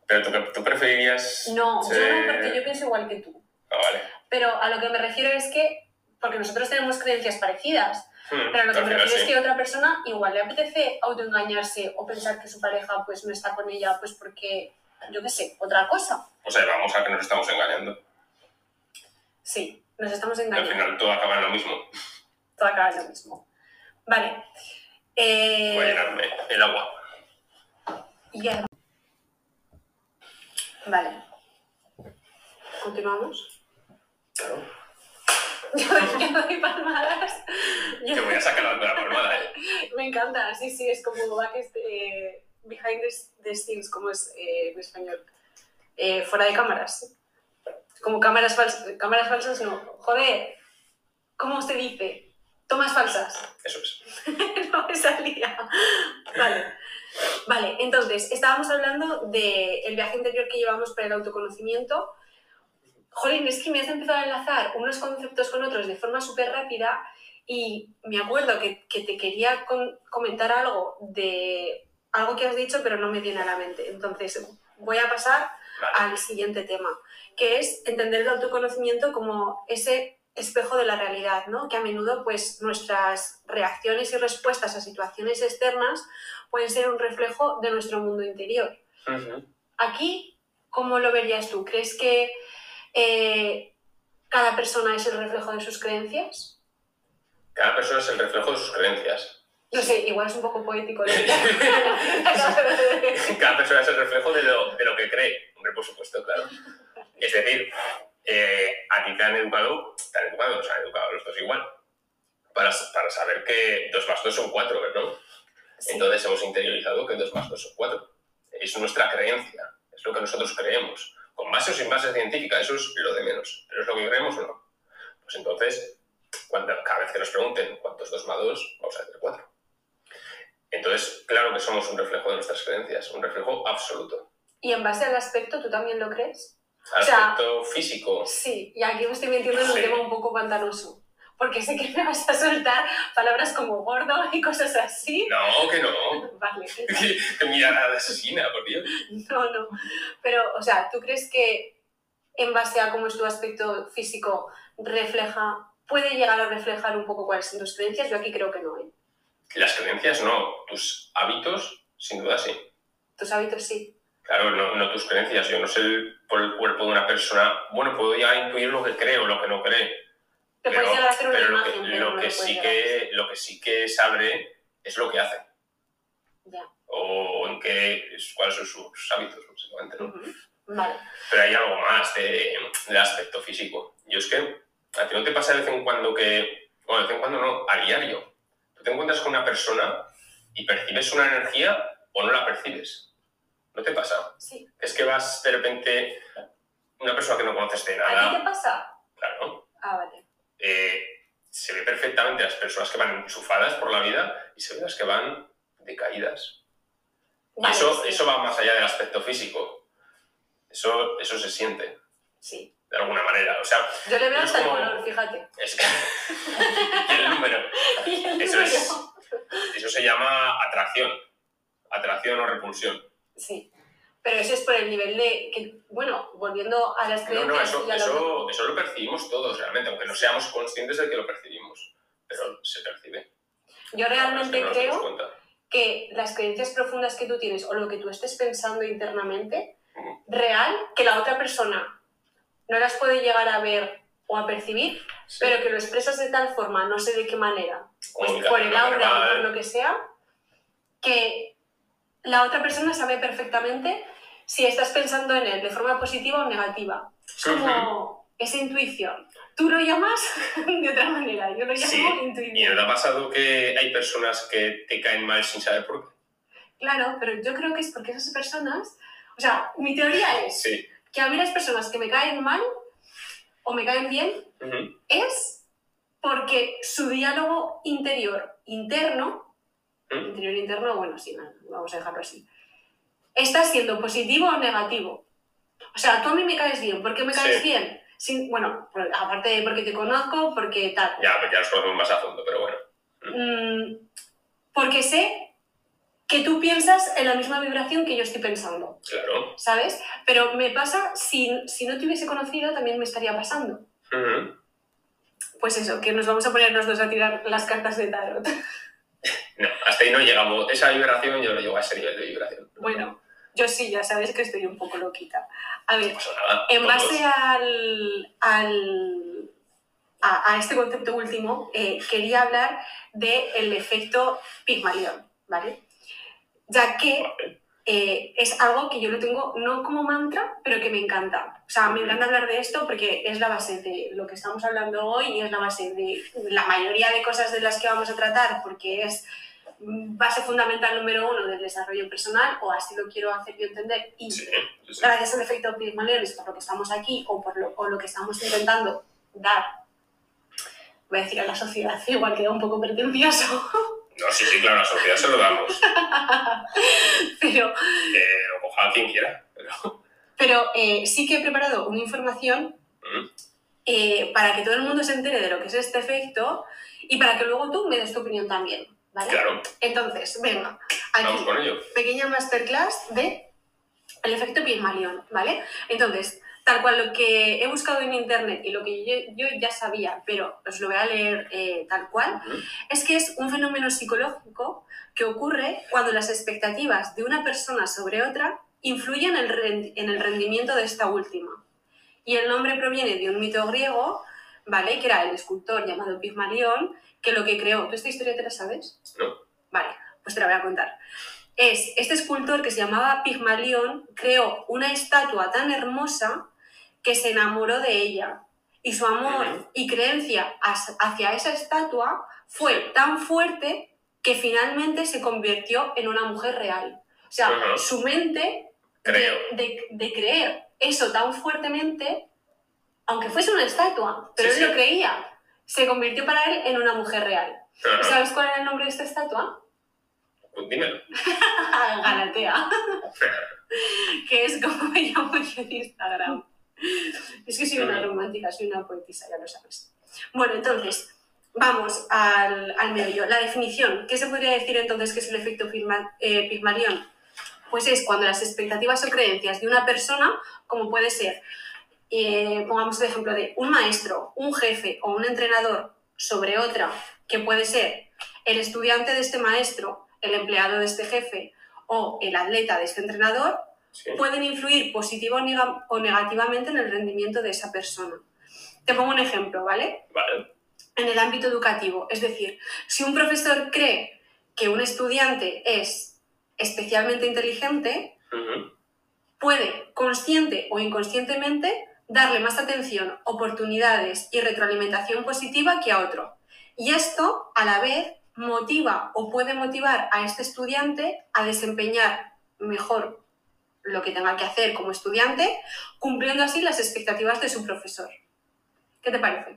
Pero tú, tú preferirías... No, ser- yo no, porque yo pienso igual que tú. Ah, vale. Pero a lo que me refiero es que, porque nosotros tenemos creencias parecidas, Hmm, pero a lo que me refiero es que a otra persona igual le apetece autoengañarse o pensar que su pareja pues no está con ella pues porque, yo qué sé, otra cosa. Pues ahí vamos a que nos estamos engañando. Sí, nos estamos Al engañando. final todo acaba en lo mismo. Todo acaba en lo mismo. Vale. Eh, Voy a llenarme el agua. ya. Vale. Continuamos. Claro. Yo, yo doy palmadas. Yo- Te voy a sacar la, la palmada, ¿eh? Me encanta, sí, sí, es como back, eh, behind the, the scenes, como es eh, en español. Eh, fuera de cámaras. Como cámaras falsas. Cámaras falsas no. Joder, ¿cómo se dice? Tomas falsas. Eso es. no me salía. Vale. Vale, entonces, estábamos hablando del viaje interior que llevamos para el autoconocimiento. Jolín, es que me has empezado a enlazar unos conceptos con otros de forma súper rápida y me acuerdo que, que te quería con- comentar algo de algo que has dicho, pero no me viene a la mente. Entonces, voy a pasar al siguiente tema, que es entender el autoconocimiento como ese espejo de la realidad, ¿no? Que a menudo pues nuestras reacciones y respuestas a situaciones externas pueden ser un reflejo de nuestro mundo interior. Aquí, ¿cómo lo verías tú? ¿Crees que eh, cada persona es el reflejo de sus creencias? Cada persona es el reflejo de sus creencias. No sé, igual es un poco poético. decir. Cada persona es el reflejo de lo, de lo que cree. Hombre, por supuesto, claro. Es decir, eh, a ti te han educado, te han educado, nos han educado a los dos igual, para, para saber que 2 más 2 son 4, ¿no? Sí. Entonces hemos interiorizado que 2 más 2 son 4. Es nuestra creencia, es lo que nosotros creemos. Con base o sin base científica, eso es lo de menos. ¿Pero es lo que creemos o no? Pues entonces, cuando, cada vez que nos pregunten cuántos 2 más 2, vamos a decir 4. Entonces, claro que somos un reflejo de nuestras creencias, un reflejo absoluto. ¿Y en base al aspecto, tú también lo crees? Al O sea, aspecto físico, Sí, y aquí me estoy metiendo en un Sí. tema un poco pantanoso. Porque sé que me vas a soltar palabras como gordo y cosas así. no, que no. Vale. Que, mirada asesina, por Dios. No, no. Pero, o sea, ¿tú crees que en base a cómo es tu aspecto físico refleja, puede llegar a reflejar un poco cuáles son tus creencias? Yo aquí creo que no, ¿eh? Las creencias no, tus hábitos, sin duda sí. Tus hábitos sí. Claro, no, no tus creencias. Yo no sé el- por el cuerpo de una persona. Bueno, puedo ya intuir lo que cree o lo que no cree. Te Pero, puedes hacer una pero lo imagen, que, pero lo no que lo sí que lo que sí que sabe es lo que hace. Ya. O en qué, cuáles son sus hábitos, básicamente, ¿no? Ujú. Vale. Pero hay algo más de, del aspecto físico. Yo es que a ti no te pasa de vez en cuando que, bueno, de vez en cuando no, a diario. Tú te encuentras con una persona y percibes una energía o no la percibes. ¿No te pasa? Sí. Es que vas de repente, una persona que no conoces de ¿A ti nada, te pasa? claro, Ah, vale. Eh, se ve perfectamente las personas que van enchufadas por la vida y se ve las que van decaídas. Vale, eso, sí. eso va más allá del aspecto físico. Eso, eso se siente, Sí. de alguna manera. O sea, Yo le veo Es hasta el color, fíjate. es que... y el número. Y el Eso es. número. Eso se llama atracción. Atracción o repulsión. Sí. Pero eso es por el nivel de. Que, bueno, volviendo a las No, creencias. no, eso, a lo eso, eso lo percibimos todos realmente, aunque no seamos conscientes de que lo percibimos. Pero se percibe. Yo Es que realmente no nos damos creo que las creencias profundas que tú tienes o lo que tú estés pensando internamente real que la otra persona no las puede llegar a ver o a percibir, Sí. pero que lo expresas de tal forma, no sé de qué manera, pues por el aura o por lo que sea, que la otra persona sabe perfectamente si estás pensando en él de forma positiva o negativa. Es como esa intuición. Tú lo llamas de otra manera, yo lo llamo Sí, ¿Y no intuición. te ha pasado que hay personas que te caen mal sin saber por qué? Claro, pero yo creo que es porque esas personas, o sea, mi teoría es Sí. que a mí las personas que me caen mal o me caen bien es porque su diálogo interior interno, ¿Mm? interior interno, bueno, sí, vamos a dejarlo así, está siendo positivo o negativo. O sea, tú a mí me caes bien, ¿por qué me caes Sí. bien? Sin- bueno, aparte de porque te conozco, porque tal. Ya, pues ya nos conocemos más a fondo, pero bueno. Mm, porque sé que tú piensas en la misma vibración que yo estoy pensando, Claro. ¿sabes? Pero me pasa, si, si no te hubiese conocido, también me estaría pasando. Pues eso, que nos vamos a poner los dos a tirar las cartas de tarot. No, hasta ahí no llegamos. Esa vibración yo no llego a ese nivel de vibración. Bueno, yo sí, ya sabes que estoy un poco loquita. A ver, No pasa nada. en todos. base al, al- a, a este concepto último, eh, quería hablar del efecto Pigmalión, ¿vale? Ya que Vale. Eh, es algo que yo lo tengo no como mantra, pero que me encanta. O sea, me encanta hablar de esto porque es la base de lo que estamos hablando hoy y es la base de la mayoría de cosas de las que vamos a tratar porque es base fundamental número uno del desarrollo personal o así lo quiero hacer yo entender y Sí, sí, gracias al efecto Pygmalion por lo que estamos aquí o por lo, o lo que estamos intentando dar, voy a decir a la sociedad, igual queda un poco pretencioso, No, sí, sí, claro, a la sociedad se lo damos. pero, lo coja quien quiera. Pero... pero eh, sí que he preparado una información Mm. eh, para que todo el mundo se entere de lo que es este efecto y para que luego tú me des tu opinión también, ¿vale? Claro, Entonces, venga, vamos aquí, con ello. pequeña masterclass de el efecto Pygmalion, ¿vale? Entonces, tal cual lo que he buscado en internet y lo que yo, yo ya sabía, pero os lo voy a leer eh, tal cual, es que es un fenómeno psicológico que ocurre cuando las expectativas de una persona sobre otra influyen en el rendimiento de esta última. Y el nombre proviene de un mito griego, ¿vale? Que era el escultor llamado Pigmalión, que lo que creó... ¿Tú esta historia te la sabes? No. Vale, pues te la voy a contar. Es este escultor que se llamaba Pigmalión creó una estatua tan hermosa que se enamoró de ella. Y su amor y creencia hacia esa estatua fue tan fuerte que finalmente se convirtió en una mujer real. O sea, Ujú. su mente de, Creo. de- de creer eso tan fuertemente, aunque fuese una estatua, pero Sí, él sí. lo creía, se convirtió para él en una mujer real. Ajá. ¿Sabes cuál era el nombre de esta estatua? Pues dímelo. Galatea, que es como me llamo yo en Instagram. Es que soy una romántica, soy una poetisa, ya lo sabes. Bueno, entonces, vamos al, al medio. La definición, ¿qué se podría decir entonces que es el efecto Pigma- eh, Pigmalión? Pues es cuando las expectativas o creencias de una persona, como puede ser, eh, pongamos el ejemplo de un maestro, un jefe o un entrenador sobre otra, que puede ser el estudiante de este maestro, el empleado de este jefe o el atleta de este entrenador, Sí. pueden influir positivo o nega- o negativamente en el rendimiento de esa persona. Te pongo un ejemplo, ¿vale? Vale. En el ámbito educativo, es decir, si un profesor cree que un estudiante es especialmente inteligente, puede, consciente o inconscientemente, darle más atención, oportunidades y retroalimentación positiva que a otro. Y esto, a la vez, motiva o puede motivar a este estudiante a desempeñar mejor lo que tenga que hacer como estudiante, cumpliendo así las expectativas de su profesor. ¿Qué te parece?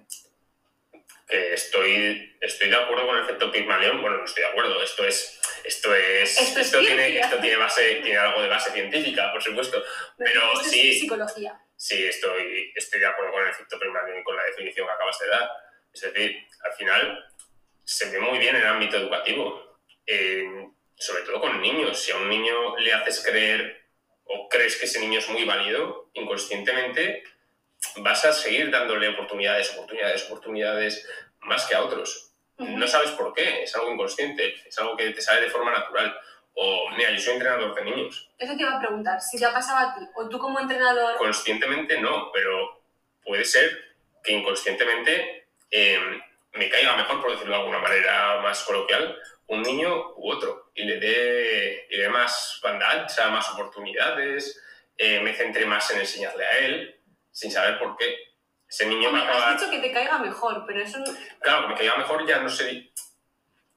Que estoy, estoy de acuerdo con el efecto Pygmalion. Bueno, no estoy de acuerdo. Esto es. Esto es. Esto es tiene, esto tiene base, tiene algo de base científica, por supuesto. Pero Esto es sí. psicología. Sí, estoy, estoy de acuerdo con el efecto Pygmalion y con la definición que acabas de dar. Es decir, al final se ve muy bien en el ámbito educativo, eh, sobre todo con niños. Si a un niño le haces creer o crees que ese niño es muy válido, inconscientemente vas a seguir dándole oportunidades, oportunidades, oportunidades más que a otros. No sabes por qué, es algo inconsciente, es algo que te sale de forma natural. O, mira, yo soy entrenador de niños. Eso te iba a preguntar, si te ha pasado a ti, o tú como entrenador... Conscientemente no, pero puede ser que inconscientemente eh, me caiga mejor, por decirlo de alguna manera más coloquial, un niño u otro y le dé, y le dé más banda ancha, más oportunidades, eh, me centré más en enseñarle a él, sin saber por qué. Ese niño Hombre, va a acabar... has dicho que te caiga mejor, pero eso... no- Claro, que me caiga mejor ya no sería,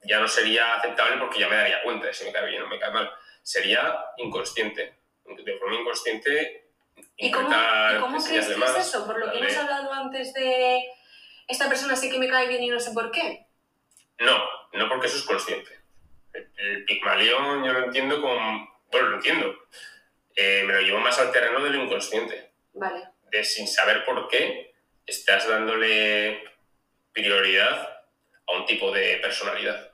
ya no sería aceptable porque ya me daría cuenta de si me cae bien o me cae mal. Sería inconsciente. De forma inconsciente ¿Y cómo, ¿y cómo crees que es eso? Por lo que darle- hemos hablado antes de esta persona sí que me cae bien y no sé por qué. No, no porque eso es consciente. El, Pigmalión yo lo entiendo como... Bueno, lo entiendo. Eh, me lo llevo más al terreno de lo inconsciente. Vale. De sin saber por qué estás dándole prioridad a un tipo de personalidad.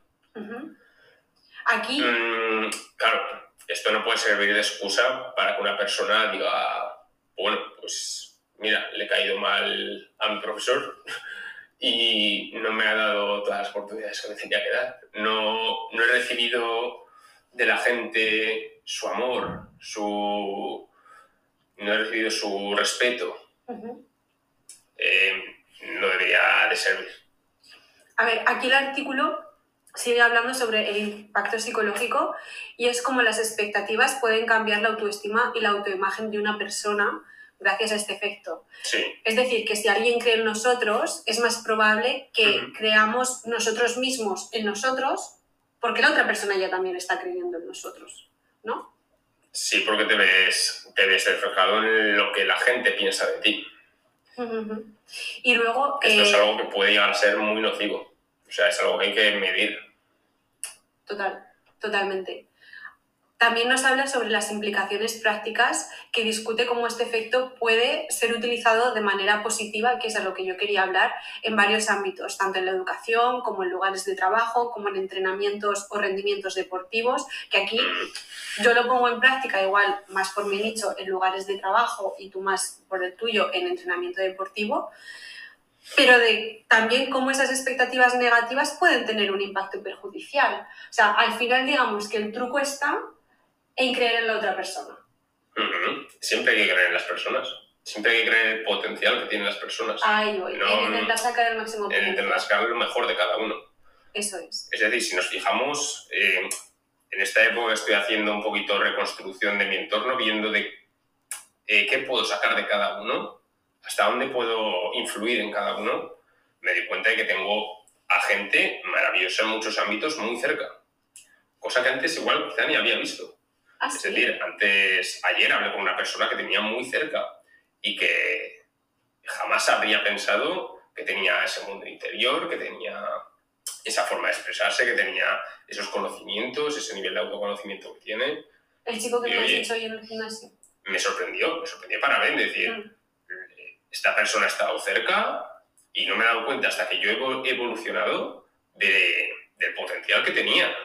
Aquí, Mm, claro, esto no puede servir de excusa para que una persona diga, bueno, pues mira, le he caído mal a mi profesor y no me ha dado todas las oportunidades que me tenía que dar. No, no he recibido de la gente su amor, su... no he recibido su respeto. Eh, no debería de servir. a ver, aquí el artículo sigue hablando sobre el impacto psicológico y es como las expectativas pueden cambiar la autoestima y la autoimagen de una persona gracias a este efecto. Sí, Es decir, que si alguien cree en nosotros, es más probable que creamos nosotros mismos en nosotros, porque la otra persona ya también está creyendo en nosotros, ¿no? sí, porque te ves, te ves reflejado en lo que la gente piensa de ti. Y luego, Esto es algo que puede llegar a ser muy nocivo. O sea, es algo que hay que medir. total, totalmente. También nos habla sobre las implicaciones prácticas que discute cómo este efecto puede ser utilizado de manera positiva, que es a lo que yo quería hablar, en varios ámbitos, tanto en la educación como en lugares de trabajo, como en entrenamientos o rendimientos deportivos, que aquí yo lo pongo en práctica igual más por mi nicho en lugares de trabajo y tú más por el tuyo en entrenamiento deportivo, pero de también cómo esas expectativas negativas pueden tener un impacto perjudicial. O sea, al final digamos que el truco está en creer en la otra persona. Ujú. Siempre hay que creer en las personas. Siempre hay que creer en el potencial que tienen las personas. Ahí voy, No, en intentar sacar el máximo en potencial. intentar sacar lo mejor de cada uno. Eso es. Es decir, si nos fijamos, eh, en esta época estoy haciendo un poquito reconstrucción de mi entorno, viendo de eh, qué puedo sacar de cada uno, hasta dónde puedo influir en cada uno. Me di cuenta de que tengo a gente maravillosa en muchos ámbitos muy cerca. Cosa que antes igual quizá ni había visto. Ah, Es sí. decir, antes, ayer hablé con una persona que tenía muy cerca y que jamás habría pensado que tenía ese mundo interior, que tenía esa forma de expresarse, que tenía esos conocimientos, ese nivel de autoconocimiento que tiene. El chico que Y me has oye, dicho hoy en el gimnasio. Me sorprendió, me sorprendió para bien decir, Mm. esta persona ha estado cerca y no me he dado cuenta hasta que yo he evo- evolucionado de- del potencial que tenía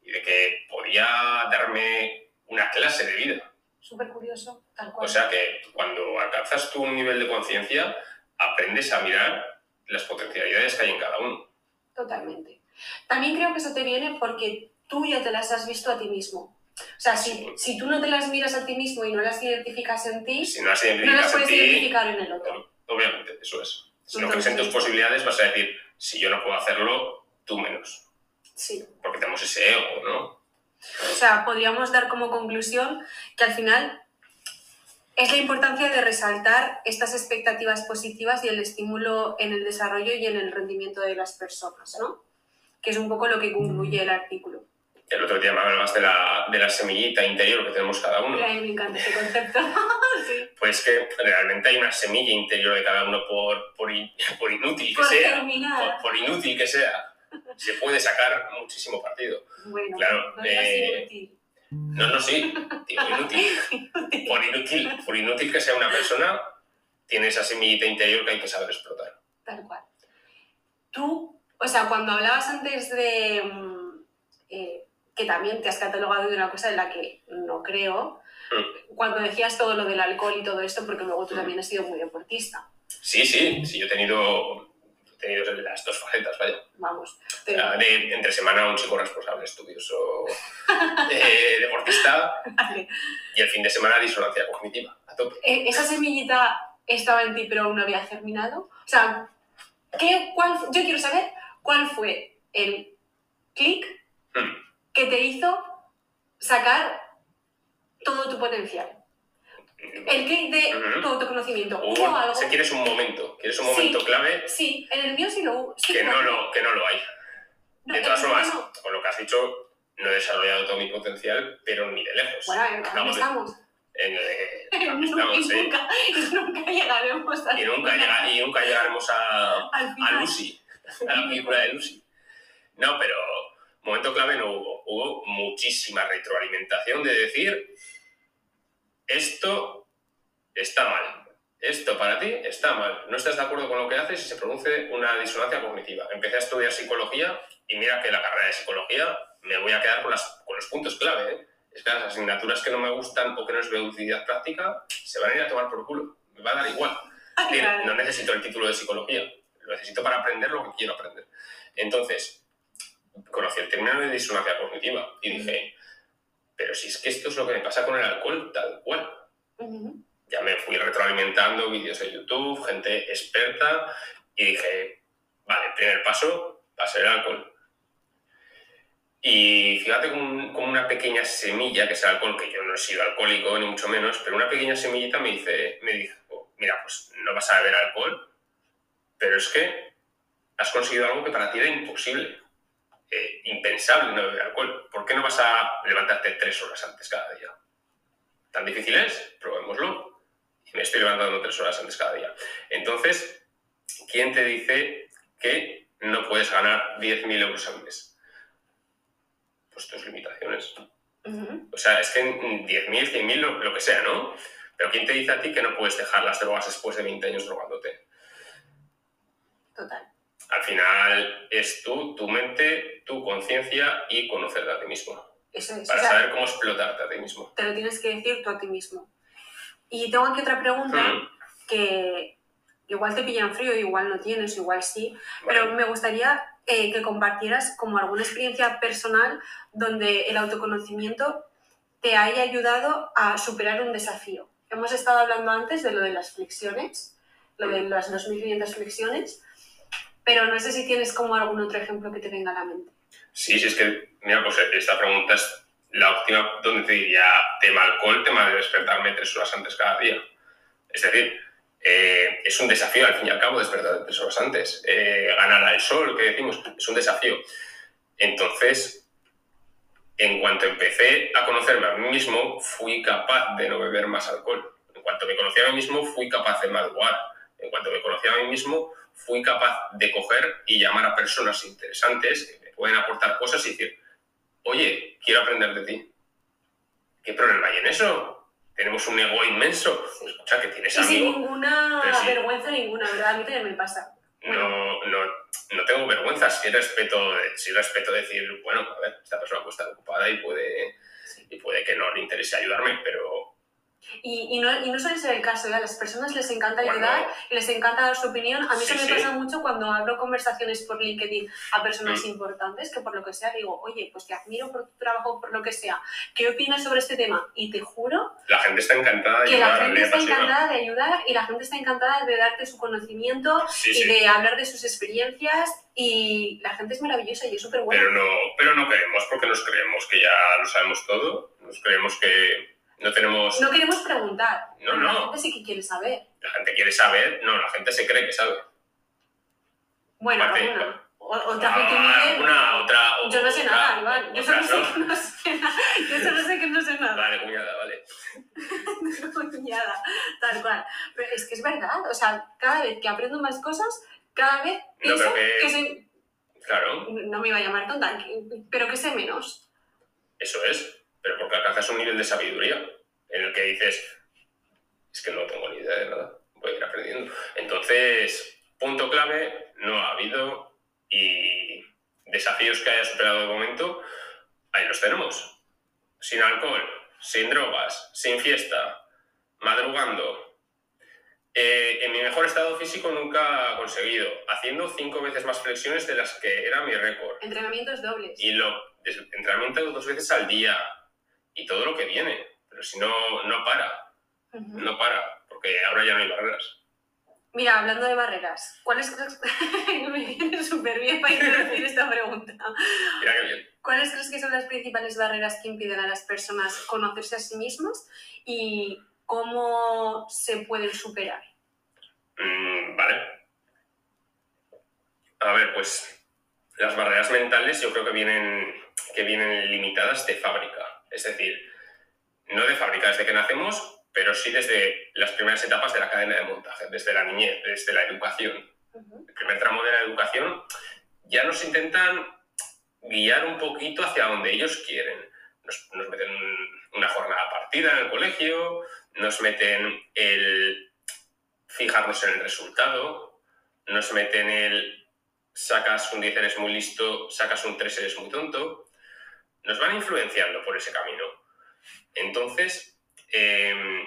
y de que podía darme una clase de vida. Súper curioso, tal cual. O sea que cuando alcanzas tú un nivel de conciencia, aprendes a mirar las potencialidades que hay en cada uno. Totalmente. También creo que eso te viene porque tú ya te las has visto a ti mismo. O sea, si, Sí. si tú no te las miras a ti mismo y no las identificas en ti, Si no las no las identificas en puedes ti, identificar en el otro. obviamente, eso es. Si no crees en tus posibilidades, vas a decir, si yo no puedo hacerlo, tú menos. Sí. Porque tenemos ese ego, ¿no? O sea, podríamos dar como conclusión que al final es la importancia de resaltar estas expectativas positivas y el estímulo en el desarrollo y en el rendimiento de las personas, ¿no? Que es un poco lo que concluye el artículo. El otro día me hablabas de la, de la semillita interior que tenemos cada uno. A mí me encanta ese concepto. sí. Pues que realmente hay una semilla interior de cada uno por, por, in- por inútil que Por sea. terminar. Por, por inútil que sea. Se puede sacar muchísimo partido. Bueno, Claro, no eh, inútil. No, no, sí. Digo, inútil. Por inútil, por inútil que sea una persona, tiene esa semillita interior que hay que saber explotar. Tal cual. Tú, o sea, cuando hablabas antes de mm, eh, que también te has catalogado de una cosa en la que no creo, cuando decías todo lo del alcohol y todo esto, porque luego tú Mm. también has sido muy deportista. Sí, sí, sí, yo he tenido, tenido las dos facetas, vaya. Vamos. Te- de, entre semana un chico responsable, estudioso, eh, deportista, Vale. y el fin de semana disonancia cognitiva, a tope. Eh, ¿Esa semillita estaba en ti pero aún no había germinado? O sea, ¿qué, cuál, yo quiero saber cuál fue el clic Hmm. que te hizo sacar todo tu potencial. El clic de Ujú. tu autoconocimiento. ¿Hubo algo? si quieres un momento, quieres un Sí. momento clave, Sí, en el mío sí lo hubo. Sí, que no, lo, que no lo hay. No, De todas formas, no. con lo que has dicho, no he desarrollado todo mi potencial, pero ni de lejos. Bueno, ¿en dónde Vamos, estamos? En, eh, aquí nunca, estamos, sí. llegaremos a Y nunca, llega- y nunca llegaremos a, a. Lucy, a la película de Lucy. No, pero momento clave no hubo. Hubo muchísima retroalimentación de decir, esto está mal. Esto para ti está mal. No estás de acuerdo con lo que haces y se produce una disonancia cognitiva. Empecé a estudiar psicología y mira que la carrera de psicología me voy a quedar con, las- con los puntos clave. ¿eh? Es que las asignaturas que no me gustan o que no les veo utilidad práctica se van a ir a tomar por culo. Me va a dar igual. Es Claro. no necesito el título de psicología, lo necesito para aprender lo que quiero aprender. Entonces, conocí el término de disonancia cognitiva y dije, pero si es que esto es lo que me pasa con el alcohol, tal cual. Ya me fui retroalimentando vídeos de YouTube, gente experta, y dije, vale, primer paso va a ser el alcohol. Y fíjate como, como una pequeña semilla, que es el alcohol, que yo no he sido alcohólico ni mucho menos, pero una pequeña semillita me dice, me dijo, mira, pues no vas a beber alcohol, pero es que has conseguido algo que para ti era imposible, eh, impensable no beber alcohol. ¿Por qué no vas a levantarte tres horas antes cada día? ¿Tan difícil es? Probémoslo. Y me estoy levantando tres horas antes cada día. Entonces, ¿quién te dice que no puedes ganar 10.000 euros al mes? Pues tus limitaciones. O sea, es que en 10.000, 100.000, lo, lo que sea, ¿no? Pero ¿quién te dice a ti que no puedes dejar las drogas después de 20 años drogándote? Total. Al final es tú, tu mente, tu conciencia y conocerte a ti mismo. Eso es. Para o sea, saber cómo explotarte a ti mismo. te lo tienes que decir tú a ti mismo. Y tengo aquí otra pregunta Mm, que igual te pillan frío, igual no tienes, igual sí, pero me gustaría eh, que compartieras como alguna experiencia personal donde el autoconocimiento te haya ayudado a superar un desafío. Hemos estado hablando antes de lo de las flexiones, lo de las 2500 flexiones, pero no sé si tienes como algún otro ejemplo que te venga a la mente. Sí, sí, es que, mira, pues esta pregunta es la óptima donde te diría tema alcohol, tema de despertarme tres horas antes cada día. Es decir, eh, es un desafío al fin y al cabo despertar tres horas antes. Eh, ganar al sol, que decimos, es un desafío. Entonces, en cuanto empecé a conocerme a mí mismo, fui capaz de no beber más alcohol. En cuanto me conocí a mí mismo, fui capaz de madrugar. En cuanto me conocí a mí mismo, fui capaz de coger y llamar a personas interesantes que me pueden aportar cosas y decir, oye, quiero aprender de ti. ¿Qué problema hay en eso? Tenemos un ego inmenso. Escucha, que tienes Y sin amigo. ninguna Pero sí. vergüenza ninguna, ¿verdad? A mí también me pasa. No, no, no tengo vergüenza, sí respeto, sí respeto decir, bueno, a ver, esta persona puede estar ocupada y puede, y puede que no le interese ayudarme, pero Y, y, no, y no suele ser el caso, ¿eh? a las personas les encanta ayudar y les encanta dar su opinión. A mí Sí, eso me sí. pasa mucho cuando abro conversaciones por LinkedIn a personas Mm. importantes que por lo que sea digo, oye, pues te admiro por tu trabajo, por lo que sea. ¿Qué opinas sobre este tema? Y te juro la gente está encantada de que la ayudar, gente le está encantada de ayudar y la gente está encantada de darte su conocimiento Sí, y sí, de hablar de sus experiencias y la gente es maravillosa y es súper buena. pero no, pero no queremos porque nos creemos que ya lo sabemos todo, nos creemos que no tenemos... No queremos preguntar, No, pero la no. gente sí que quiere saber. La gente quiere saber, no, la gente se cree que sabe. Bueno, Parte- alguna. O- Otra Ah, una, otra... Yo no sé otra- nada, Iván. Yo otra, solo sé ¿no? que no sé nada. Yo solo sé que no sé nada. Vale, cuñada, vale. Cuñada, tal cual. Pero es que es verdad. O sea, cada vez que aprendo más cosas, cada vez No, pienso pero que- que soy... Claro, No me iba a llamar tonta, pero que sé menos. eso es. Pero porque alcanzas un nivel de sabiduría en el que dices, es que no tengo ni idea de nada, voy a ir aprendiendo. Entonces, punto clave, no ha habido y desafíos que haya superado de momento, ahí los tenemos. Sin alcohol, sin drogas, sin fiesta, madrugando. Eh, en mi mejor estado físico nunca he conseguido, haciendo cinco veces más flexiones de las que era mi récord. Entrenamientos dobles. Y lo, des- entrenamiento dos veces al día y todo lo que viene. Pero si no, no para, no para, porque ahora ya no hay barreras. Mira, hablando de barreras, ¿cuáles crees me viene súper bien para introducir esta pregunta? Mira qué bien. ¿Cuáles crees que son las principales barreras que impiden a las personas conocerse a sí mismos y cómo se pueden superar? Mm, vale. A ver, pues las barreras mentales yo creo que vienen, que vienen limitadas de fábrica. Es decir, no de fábrica desde que nacemos, pero sí desde las primeras etapas de la cadena de montaje, desde la niñez, desde la educación. El primer tramo de la educación ya nos intentan guiar un poquito hacia donde ellos quieren. Nos, nos meten un- una jornada partida en el colegio, nos meten el fijarnos en el resultado, nos meten el sacas un 10 eres muy listo, sacas un 3 eres muy tonto, nos van influenciando por ese camino. Entonces, eh,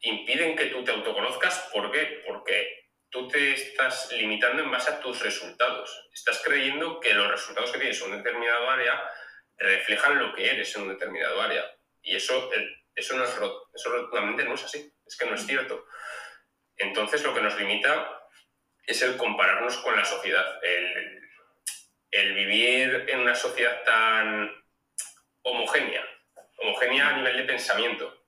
impiden que tú te autoconozcas, ¿por qué? Porque tú te estás limitando en base a tus resultados. Estás creyendo que los resultados que tienes en un determinado área reflejan lo que eres en un determinado área. Y eso, el- eso, no es, eso rotundamente no es así, es que no es cierto. Entonces lo que nos limita es el compararnos con la sociedad, el vivir en una sociedad tan homogénea, homogénea a nivel de pensamiento.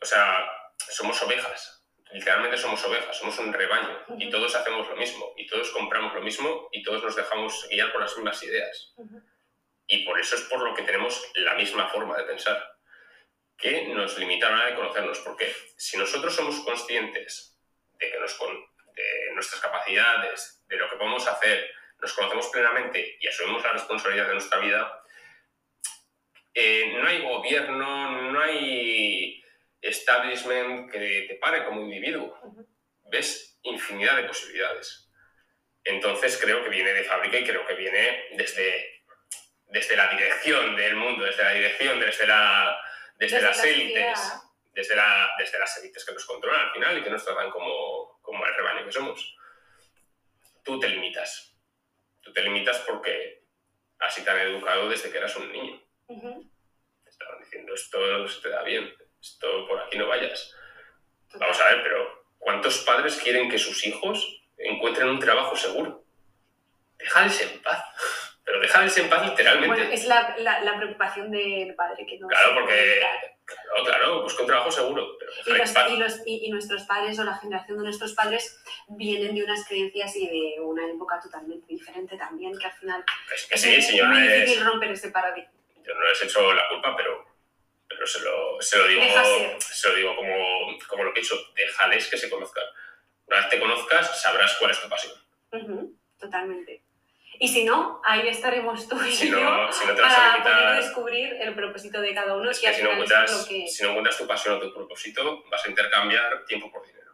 O sea, somos ovejas, literalmente somos ovejas, somos un rebaño y todos hacemos lo mismo y todos compramos lo mismo y todos nos dejamos guiar por las mismas ideas. Y por eso es por lo que tenemos la misma forma de pensar, que nos limita a la hora de conocernos, porque si nosotros somos conscientes de, que nos con- de nuestras capacidades, de lo que podemos hacer, nos conocemos plenamente y asumimos la responsabilidad de nuestra vida, eh, no hay gobierno, no hay establishment que te pare como individuo. Ujú. Ves infinidad de posibilidades. Entonces creo que viene de fábrica y creo que viene desde, desde la dirección del mundo, desde la dirección, desde, la, desde, Desde las la élites, desde, la, desde las élites que nos controlan al final y que nos tratan como, como el rebaño que somos. Tú te limitas. Tú te limitas porque así te han educado desde que eras un niño. Te estaban diciendo esto no se te da bien, esto por aquí no vayas. Total. Vamos a ver, pero ¿cuántos padres quieren que sus hijos encuentren un trabajo seguro? Déjales en paz. Pero déjales en paz literalmente. Bueno, es la, la, la preocupación del padre que no Claro, porque-. Claro, claro, busca un trabajo seguro, pero Y, los- y los- y- y nuestros padres o la generación de nuestros padres vienen de unas creencias y de una época totalmente diferente también, que al final Es que es sí, no, muy difícil romper ese paradigma. yo no les he hecho la culpa, pero, pero se, lo, se lo digo, se lo digo como, como lo que he dicho, déjales que se conozcan. Una vez te conozcas, sabrás cuál es tu pasión. Ujú, totalmente. Y si no, ahí estaremos tú y Si yo no, si no te vas a para poder limitar... descubrir el propósito de cada uno Es que si no, encuentras, lo que... si no encuentras tu pasión o tu propósito, vas a intercambiar tiempo por dinero.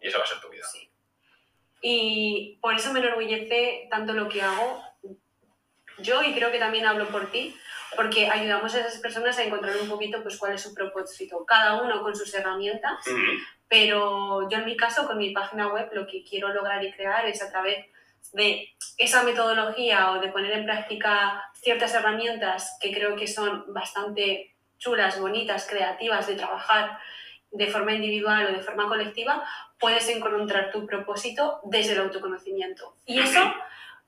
Y esa va a ser tu vida. Sí. Y por eso me enorgullece tanto lo que hago yo y creo que también hablo por ti, porque ayudamos a esas personas a encontrar un poquito pues cuál es su propósito, cada uno con sus herramientas, Ujú. pero yo en mi caso con mi página web lo que quiero lograr y crear es a través de esa metodología o de poner en práctica ciertas herramientas que creo que son bastante chulas, bonitas, creativas de trabajar de forma individual o de forma colectiva, puedes encontrar tu propósito desde el autoconocimiento. Y eso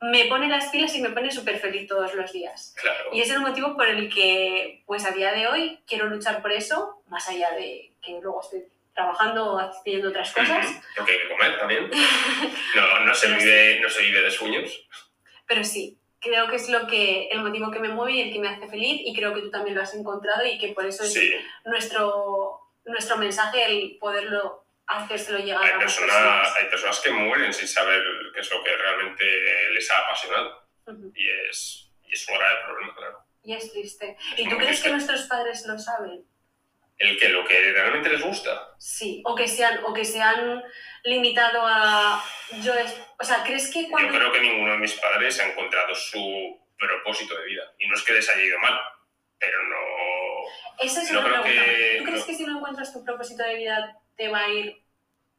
me pone las pilas y me pone súper feliz todos los días. Claro. Y es el motivo por el que, pues a día de hoy, quiero luchar por eso, más allá de que luego estoy trabajando o haciendo otras cosas. Porque hay que comer también. No, no, se vive, no se vive de sueños. Pero sí, creo que es lo que, el motivo que me mueve y el que me hace feliz y creo que tú también lo has encontrado y que por eso es Sí, nuestro, nuestro mensaje el poderlo hacérselo llegar hay a más personas, hay personas que mueren sin saber qué es lo que realmente les ha apasionado. Y es, y es un grave problema, claro. Y es triste. Es ¿Y tú crees triste. que nuestros padres lo saben? El que lo que realmente les gusta. Sí, o que se han, o que se han limitado a... Yo es, o sea, ¿crees que Yo creo que ninguno de mis padres ha encontrado su propósito de vida. Y no es que les haya ido mal, pero no... Esa es no una creo pregunta. que- ¿Tú crees no. que si no encuentras tu propósito de vida te va a ir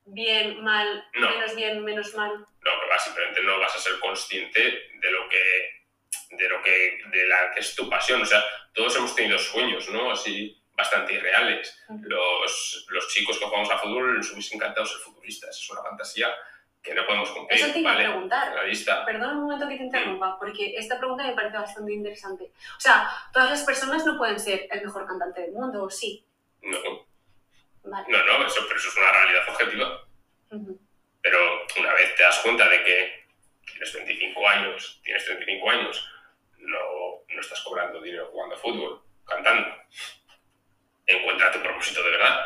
bien, mal, No. menos bien, menos mal. No, que va, simplemente no vas a ser consciente de lo que, de lo que, de la que es tu pasión. O sea, todos hemos tenido sueños, ¿no? Así bastante irreales. Los, los chicos que jugamos a fútbol nos hubiese encantado ser futbolistas. Es una fantasía que no podemos cumplir. Eso te iba a preguntar. Perdona un momento que te interrumpa, porque esta pregunta me parece bastante interesante. O sea, todas las personas no pueden ser el mejor cantante del mundo, ¿o sí? No, Vale. no, no, eso, pero eso es una realidad objetiva. Ujú. Pero una vez te das cuenta de que tienes 25 años, tienes 35 años, no, no estás cobrando dinero jugando a fútbol, cantando. Encuentra tu propósito de verdad.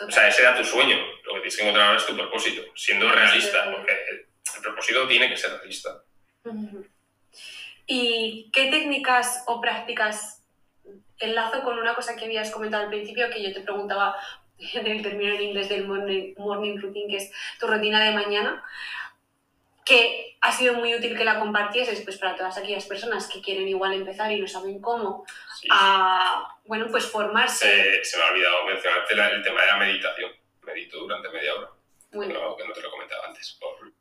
O sea, ese era tu sueño. Lo que tienes que encontrar ahora es tu propósito, siendo realista, porque el, el propósito tiene que ser realista. ¿Y qué técnicas o prácticas enlazo con una cosa que habías comentado al principio, que yo te preguntaba en el término en inglés del morning, morning routine, que es tu rutina de mañana, que ha sido muy útil que la compartieses pues, para todas aquellas personas que quieren igual empezar y no saben cómo, Sí. a, bueno, pues formarse. Se, se me ha olvidado mencionarte la- el tema de la meditación. Medito durante media hora, Bueno, no, que no te lo he comentado antes. por-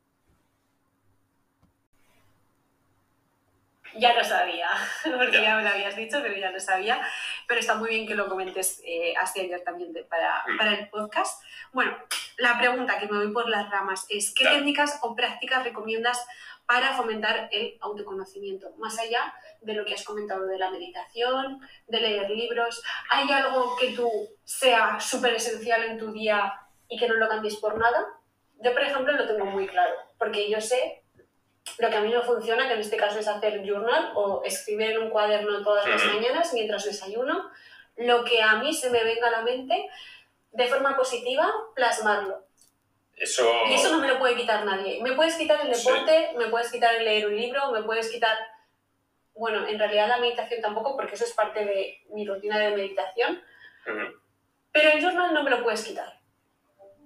Ya lo sabía, porque Ya. me lo habías dicho, pero ya lo sabía. Pero está muy bien que lo comentes eh, así ayer también de- para, Mm. para el podcast. Bueno, la pregunta que me voy por las ramas es, ¿qué Claro. técnicas o prácticas recomiendas para fomentar el autoconocimiento? Más allá de lo que has comentado de la meditación, de leer libros, ¿hay algo que tú sea súper esencial en tu día y que no lo cambies por nada? Yo, por ejemplo, lo tengo muy claro, porque yo sé lo que a mí no funciona, que en este caso es hacer journal o escribir en un cuaderno todas las mañanas mientras desayuno, lo que a mí se me venga a la mente de forma positiva, plasmarlo. Eso, Y eso no me lo puede quitar nadie. Me puedes quitar el Sí. deporte, me puedes quitar el leer un libro, me puedes quitar... Bueno, en realidad la meditación tampoco, porque eso es parte de mi rutina de meditación, pero el journal no me lo puedes quitar.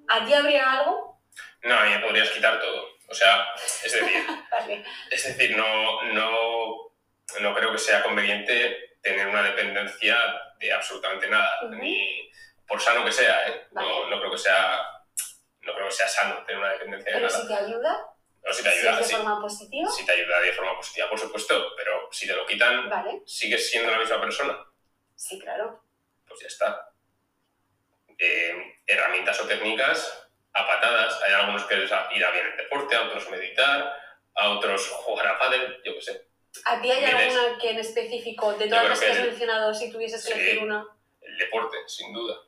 ¿A ti habría algo? No, a mí me podrías quitar todo. O sea, es decir, Vale. es decir, no, no, no creo que sea conveniente tener una dependencia de absolutamente nada, ni por sano que sea, ¿eh? No, Vale. no creo que sea, no creo que sea sano tener una dependencia de Pero nada. si te ayuda, No, si te ayuda, de sí. forma positiva, Si te ayuda de forma positiva, por supuesto, pero si te lo quitan, vale. sigues siendo la misma persona, Sí, claro. pues ya está. Eh, herramientas o técnicas a patadas. Hay algunos que les irá bien el deporte, a otros meditar, a otros jugar a pádel, yo qué sé. ¿A ti hay Miles. alguna que en específico, de todas las que que has el- mencionado, si tuvieses que Sí. elegir una? El deporte, sin duda.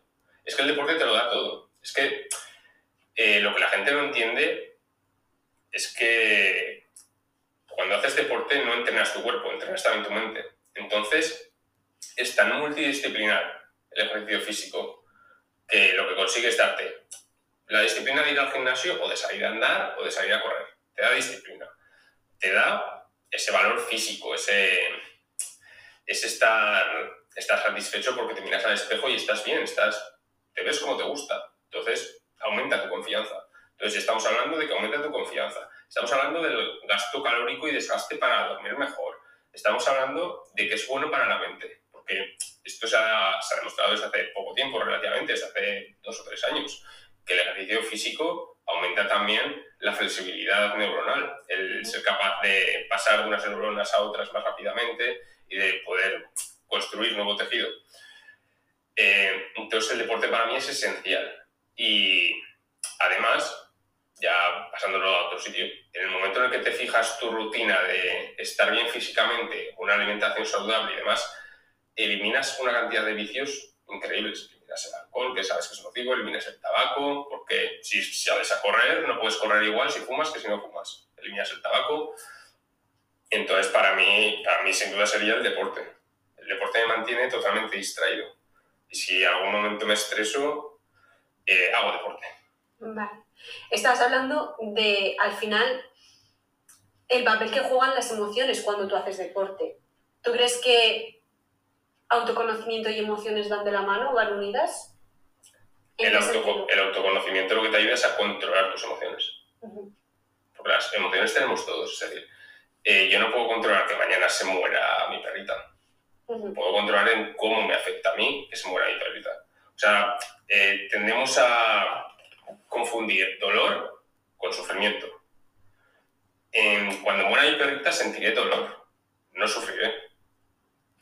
Es que el deporte te lo da todo. Es que eh, lo que la gente no entiende es que cuando haces deporte no entrenas tu cuerpo, entrenas también tu mente. Entonces, es tan multidisciplinar el ejercicio físico que lo que consigue es darte la disciplina de ir al gimnasio o de salir a andar o de salir a correr. Te da disciplina. Te da ese valor físico, ese, es estar, estar satisfecho porque te miras al espejo y estás bien, estás, te ves como te gusta. Entonces, aumenta tu confianza. Entonces, estamos hablando de que aumenta tu confianza. Estamos hablando del gasto calórico y desgaste para dormir mejor. Estamos hablando de que es bueno para la mente. Porque esto se ha, se ha demostrado desde hace poco tiempo, relativamente, desde hace dos o tres años, que el ejercicio físico aumenta también la flexibilidad neuronal, el ser capaz de pasar de unas neuronas a otras más rápidamente y de poder construir nuevo tejido. Eh, entonces el deporte para mí es esencial. Y además, ya pasándolo a otro sitio, en el momento en el que te fijas tu rutina de estar bien físicamente, una alimentación saludable y demás, eliminas una cantidad de vicios increíbles. Eliminas el alcohol, que sabes que es nocivo, eliminas el tabaco, porque si sales a correr, no puedes correr igual si fumas que si no fumas. Eliminas el tabaco. Entonces, para mí, para mí sin duda sería el deporte. El deporte me mantiene totalmente distraído. Y si en algún momento me estreso, eh, hago deporte. Vale. Estabas hablando de, al final, el papel que juegan las emociones cuando tú haces deporte. ¿Tú crees que autoconocimiento y emociones van de la mano, van unidas? ¿En El, autoco- autoconocimiento lo que te ayuda es a controlar tus emociones. Ujú. Porque las emociones tenemos todos. Es decir, eh, yo no puedo controlar que mañana se muera mi perrita. Puedo controlar en cómo me afecta a mí que se muera mi perrita. O sea, eh, tendemos a confundir dolor con sufrimiento. En- cuando muera mi perrita sentiré dolor, no sufriré.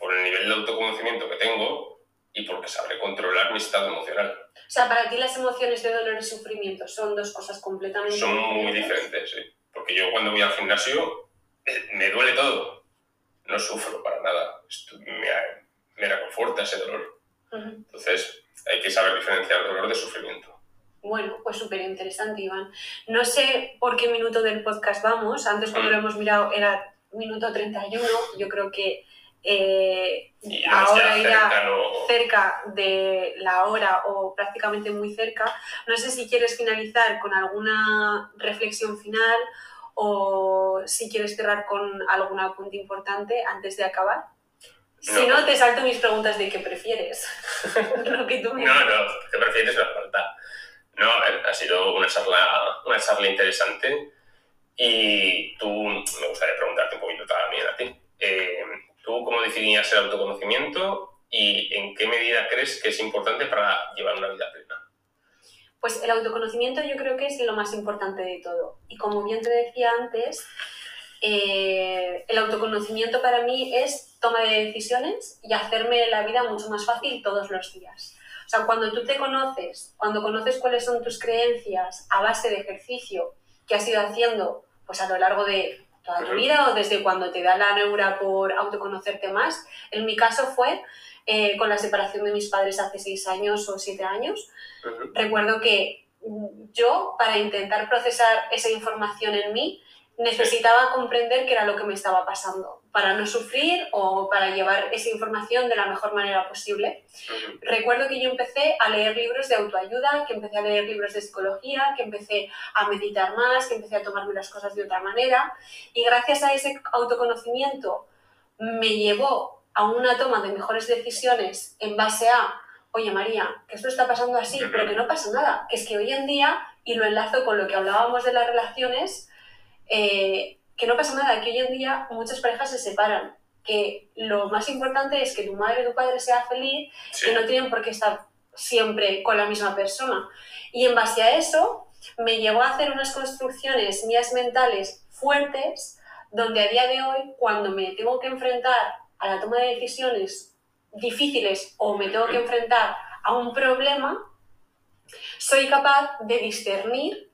Por el nivel de autoconocimiento que tengo y porque sabré controlar mi estado emocional. O sea, para ti las emociones de dolor y sufrimiento son dos cosas completamente Son muy diferentes, sí. Porque yo cuando voy al gimnasio eh, me duele todo. No sufro para nada. Esto me, me reconforta ese dolor. Ujú. Entonces hay que saber diferenciar dolor de sufrimiento. Bueno, pues súper interesante, Iván. No sé por qué minuto del podcast vamos. Antes cuando lo hemos mirado era minuto 31. Yo creo que eh, Y ya ahora irá cercano. cerca de la hora o prácticamente muy cerca. No sé si quieres finalizar con alguna reflexión final o si quieres cerrar con algún apunte importante antes de acabar. Si No. no, te salto mis preguntas de qué prefieres. Lo que tú me No, no, ¿qué prefieres? Me falta. No, a ver, ha sido una charla, una charla interesante y tú, me gustaría preguntarte un poquito también a ti. Eh, ¿Tú cómo definirías el autoconocimiento y en qué medida crees que es importante para llevar una vida plena? Pues el autoconocimiento yo creo que es lo más importante de todo. Y como bien te decía antes, eh, el autoconocimiento para mí es toma de decisiones y hacerme la vida mucho más fácil todos los días. O sea, cuando tú te conoces, cuando conoces cuáles son tus creencias a base de ejercicio que has ido haciendo pues a lo largo de toda tu vida o desde cuando te da la neura por autoconocerte más, en mi caso fue eh, con la separación de mis padres hace seis años o siete años, recuerdo que mm, yo, para intentar procesar esa información en mí, necesitaba comprender qué era lo que me estaba pasando, para no sufrir o para llevar esa información de la mejor manera posible. Recuerdo que yo empecé a leer libros de autoayuda, que empecé a leer libros de psicología, que empecé a meditar más, que empecé a tomarme las cosas de otra manera. Y gracias a ese autoconocimiento me llevó a una toma de mejores decisiones en base a, oye María, que esto está pasando así, pero que no pasa nada, que es que hoy en día, y lo enlazo con lo que hablábamos de las relaciones, eh, que no pasa nada, que hoy en día muchas parejas se separan, que lo más importante es que tu madre o tu padre sea feliz Sí. que no tienen por qué estar siempre con la misma persona. Y en base a eso me llevó a hacer unas construcciones mías mentales fuertes, donde a día de hoy, cuando me tengo que enfrentar a la toma de decisiones difíciles o me tengo que enfrentar a un problema, soy capaz de discernir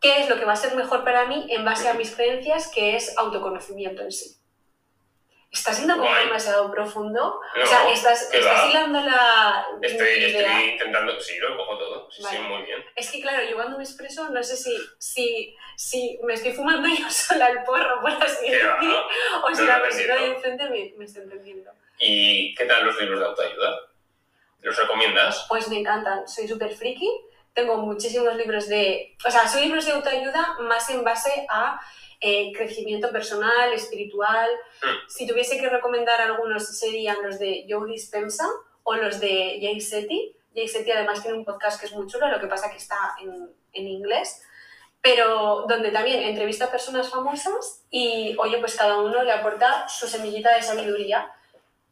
qué es lo que va a ser mejor para mí en base a mis creencias, que es autoconocimiento en sí. ¿Está siendo como Guay. demasiado profundo? No, o sea, estás, estás hilando la Estoy, idea. estoy intentando, sí, lo cojo todo, sí, sí, Vale. muy bien. Es que claro, yo cuando me expreso no sé si, si, si me estoy fumando yo sola el porro, por así decir, o si No, la no, persona de enfrente me, me está entendiendo. ¿Y qué tal los libros de autoayuda? ¿Los recomiendas? Pues me encantan, soy súper friki, tengo muchísimos libros de... O sea, son libros de autoayuda más en base a eh, crecimiento personal, espiritual. Mm. Si tuviese que recomendar algunos serían los de Joe Dispensa o los de Jay Shetty. Jay Shetty además tiene un podcast que es muy chulo, lo que pasa que está en, en inglés, pero donde también entrevista a personas famosas y, oye, pues cada uno le aporta su semillita de sabiduría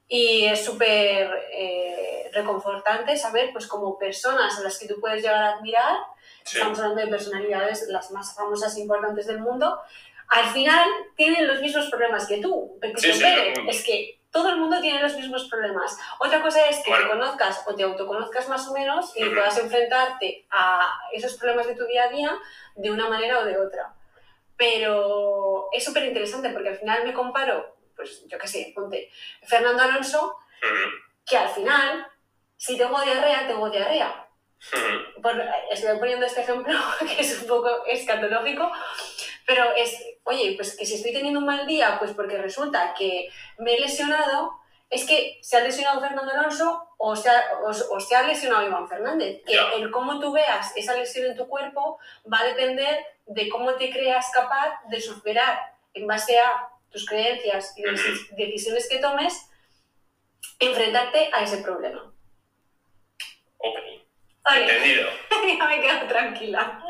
y es súper eh, reconfortante saber, pues como personas a las que tú puedes llegar a admirar, Sí. estamos hablando de personalidades las más famosas e importantes del mundo, al final tienen los mismos problemas que tú. Pepito Sí, Es que todo el mundo tiene los mismos problemas. Otra cosa es que Bueno. te conozcas o te autoconozcas más o menos y Ujú. puedas enfrentarte a esos problemas de tu día a día de una manera o de otra. Pero es súper interesante porque al final me comparo, pues yo qué sé, ponte Fernando Alonso, Ujú. que al final, si tengo diarrea, tengo diarrea. Por- estoy poniendo este ejemplo que es un poco escatológico, pero es, oye, pues que si estoy teniendo un mal día, pues porque resulta que me he lesionado, es que se ha lesionado Fernando Alonso o se ha, o, o se ha lesionado Iván Fernández. Que el cómo tú veas esa lesión en tu cuerpo va a depender de cómo te creas capaz de superar en base a tus creencias y decisiones que tomes, enfrentarte a ese problema. Vale. entendido. ya me quedo tranquila.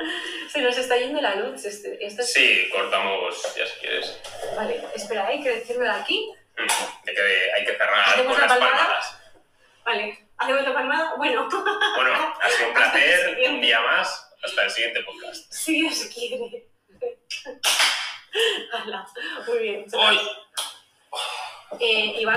Se nos está yendo la luz. Este, esto es- Sí, cortamos ya si quieres. Vale, espera, hay que decirlo de aquí. Ujú. De que hay que cerrar ¿Hacemos con la las palmada? palmadas. Vale. ¿Hacemos la palmada? Bueno. Bueno, ha sido un placer. Un día más. Hasta el siguiente podcast. Si Dios quiere. Hala, muy bien. ¡Hoy! Eh, Iván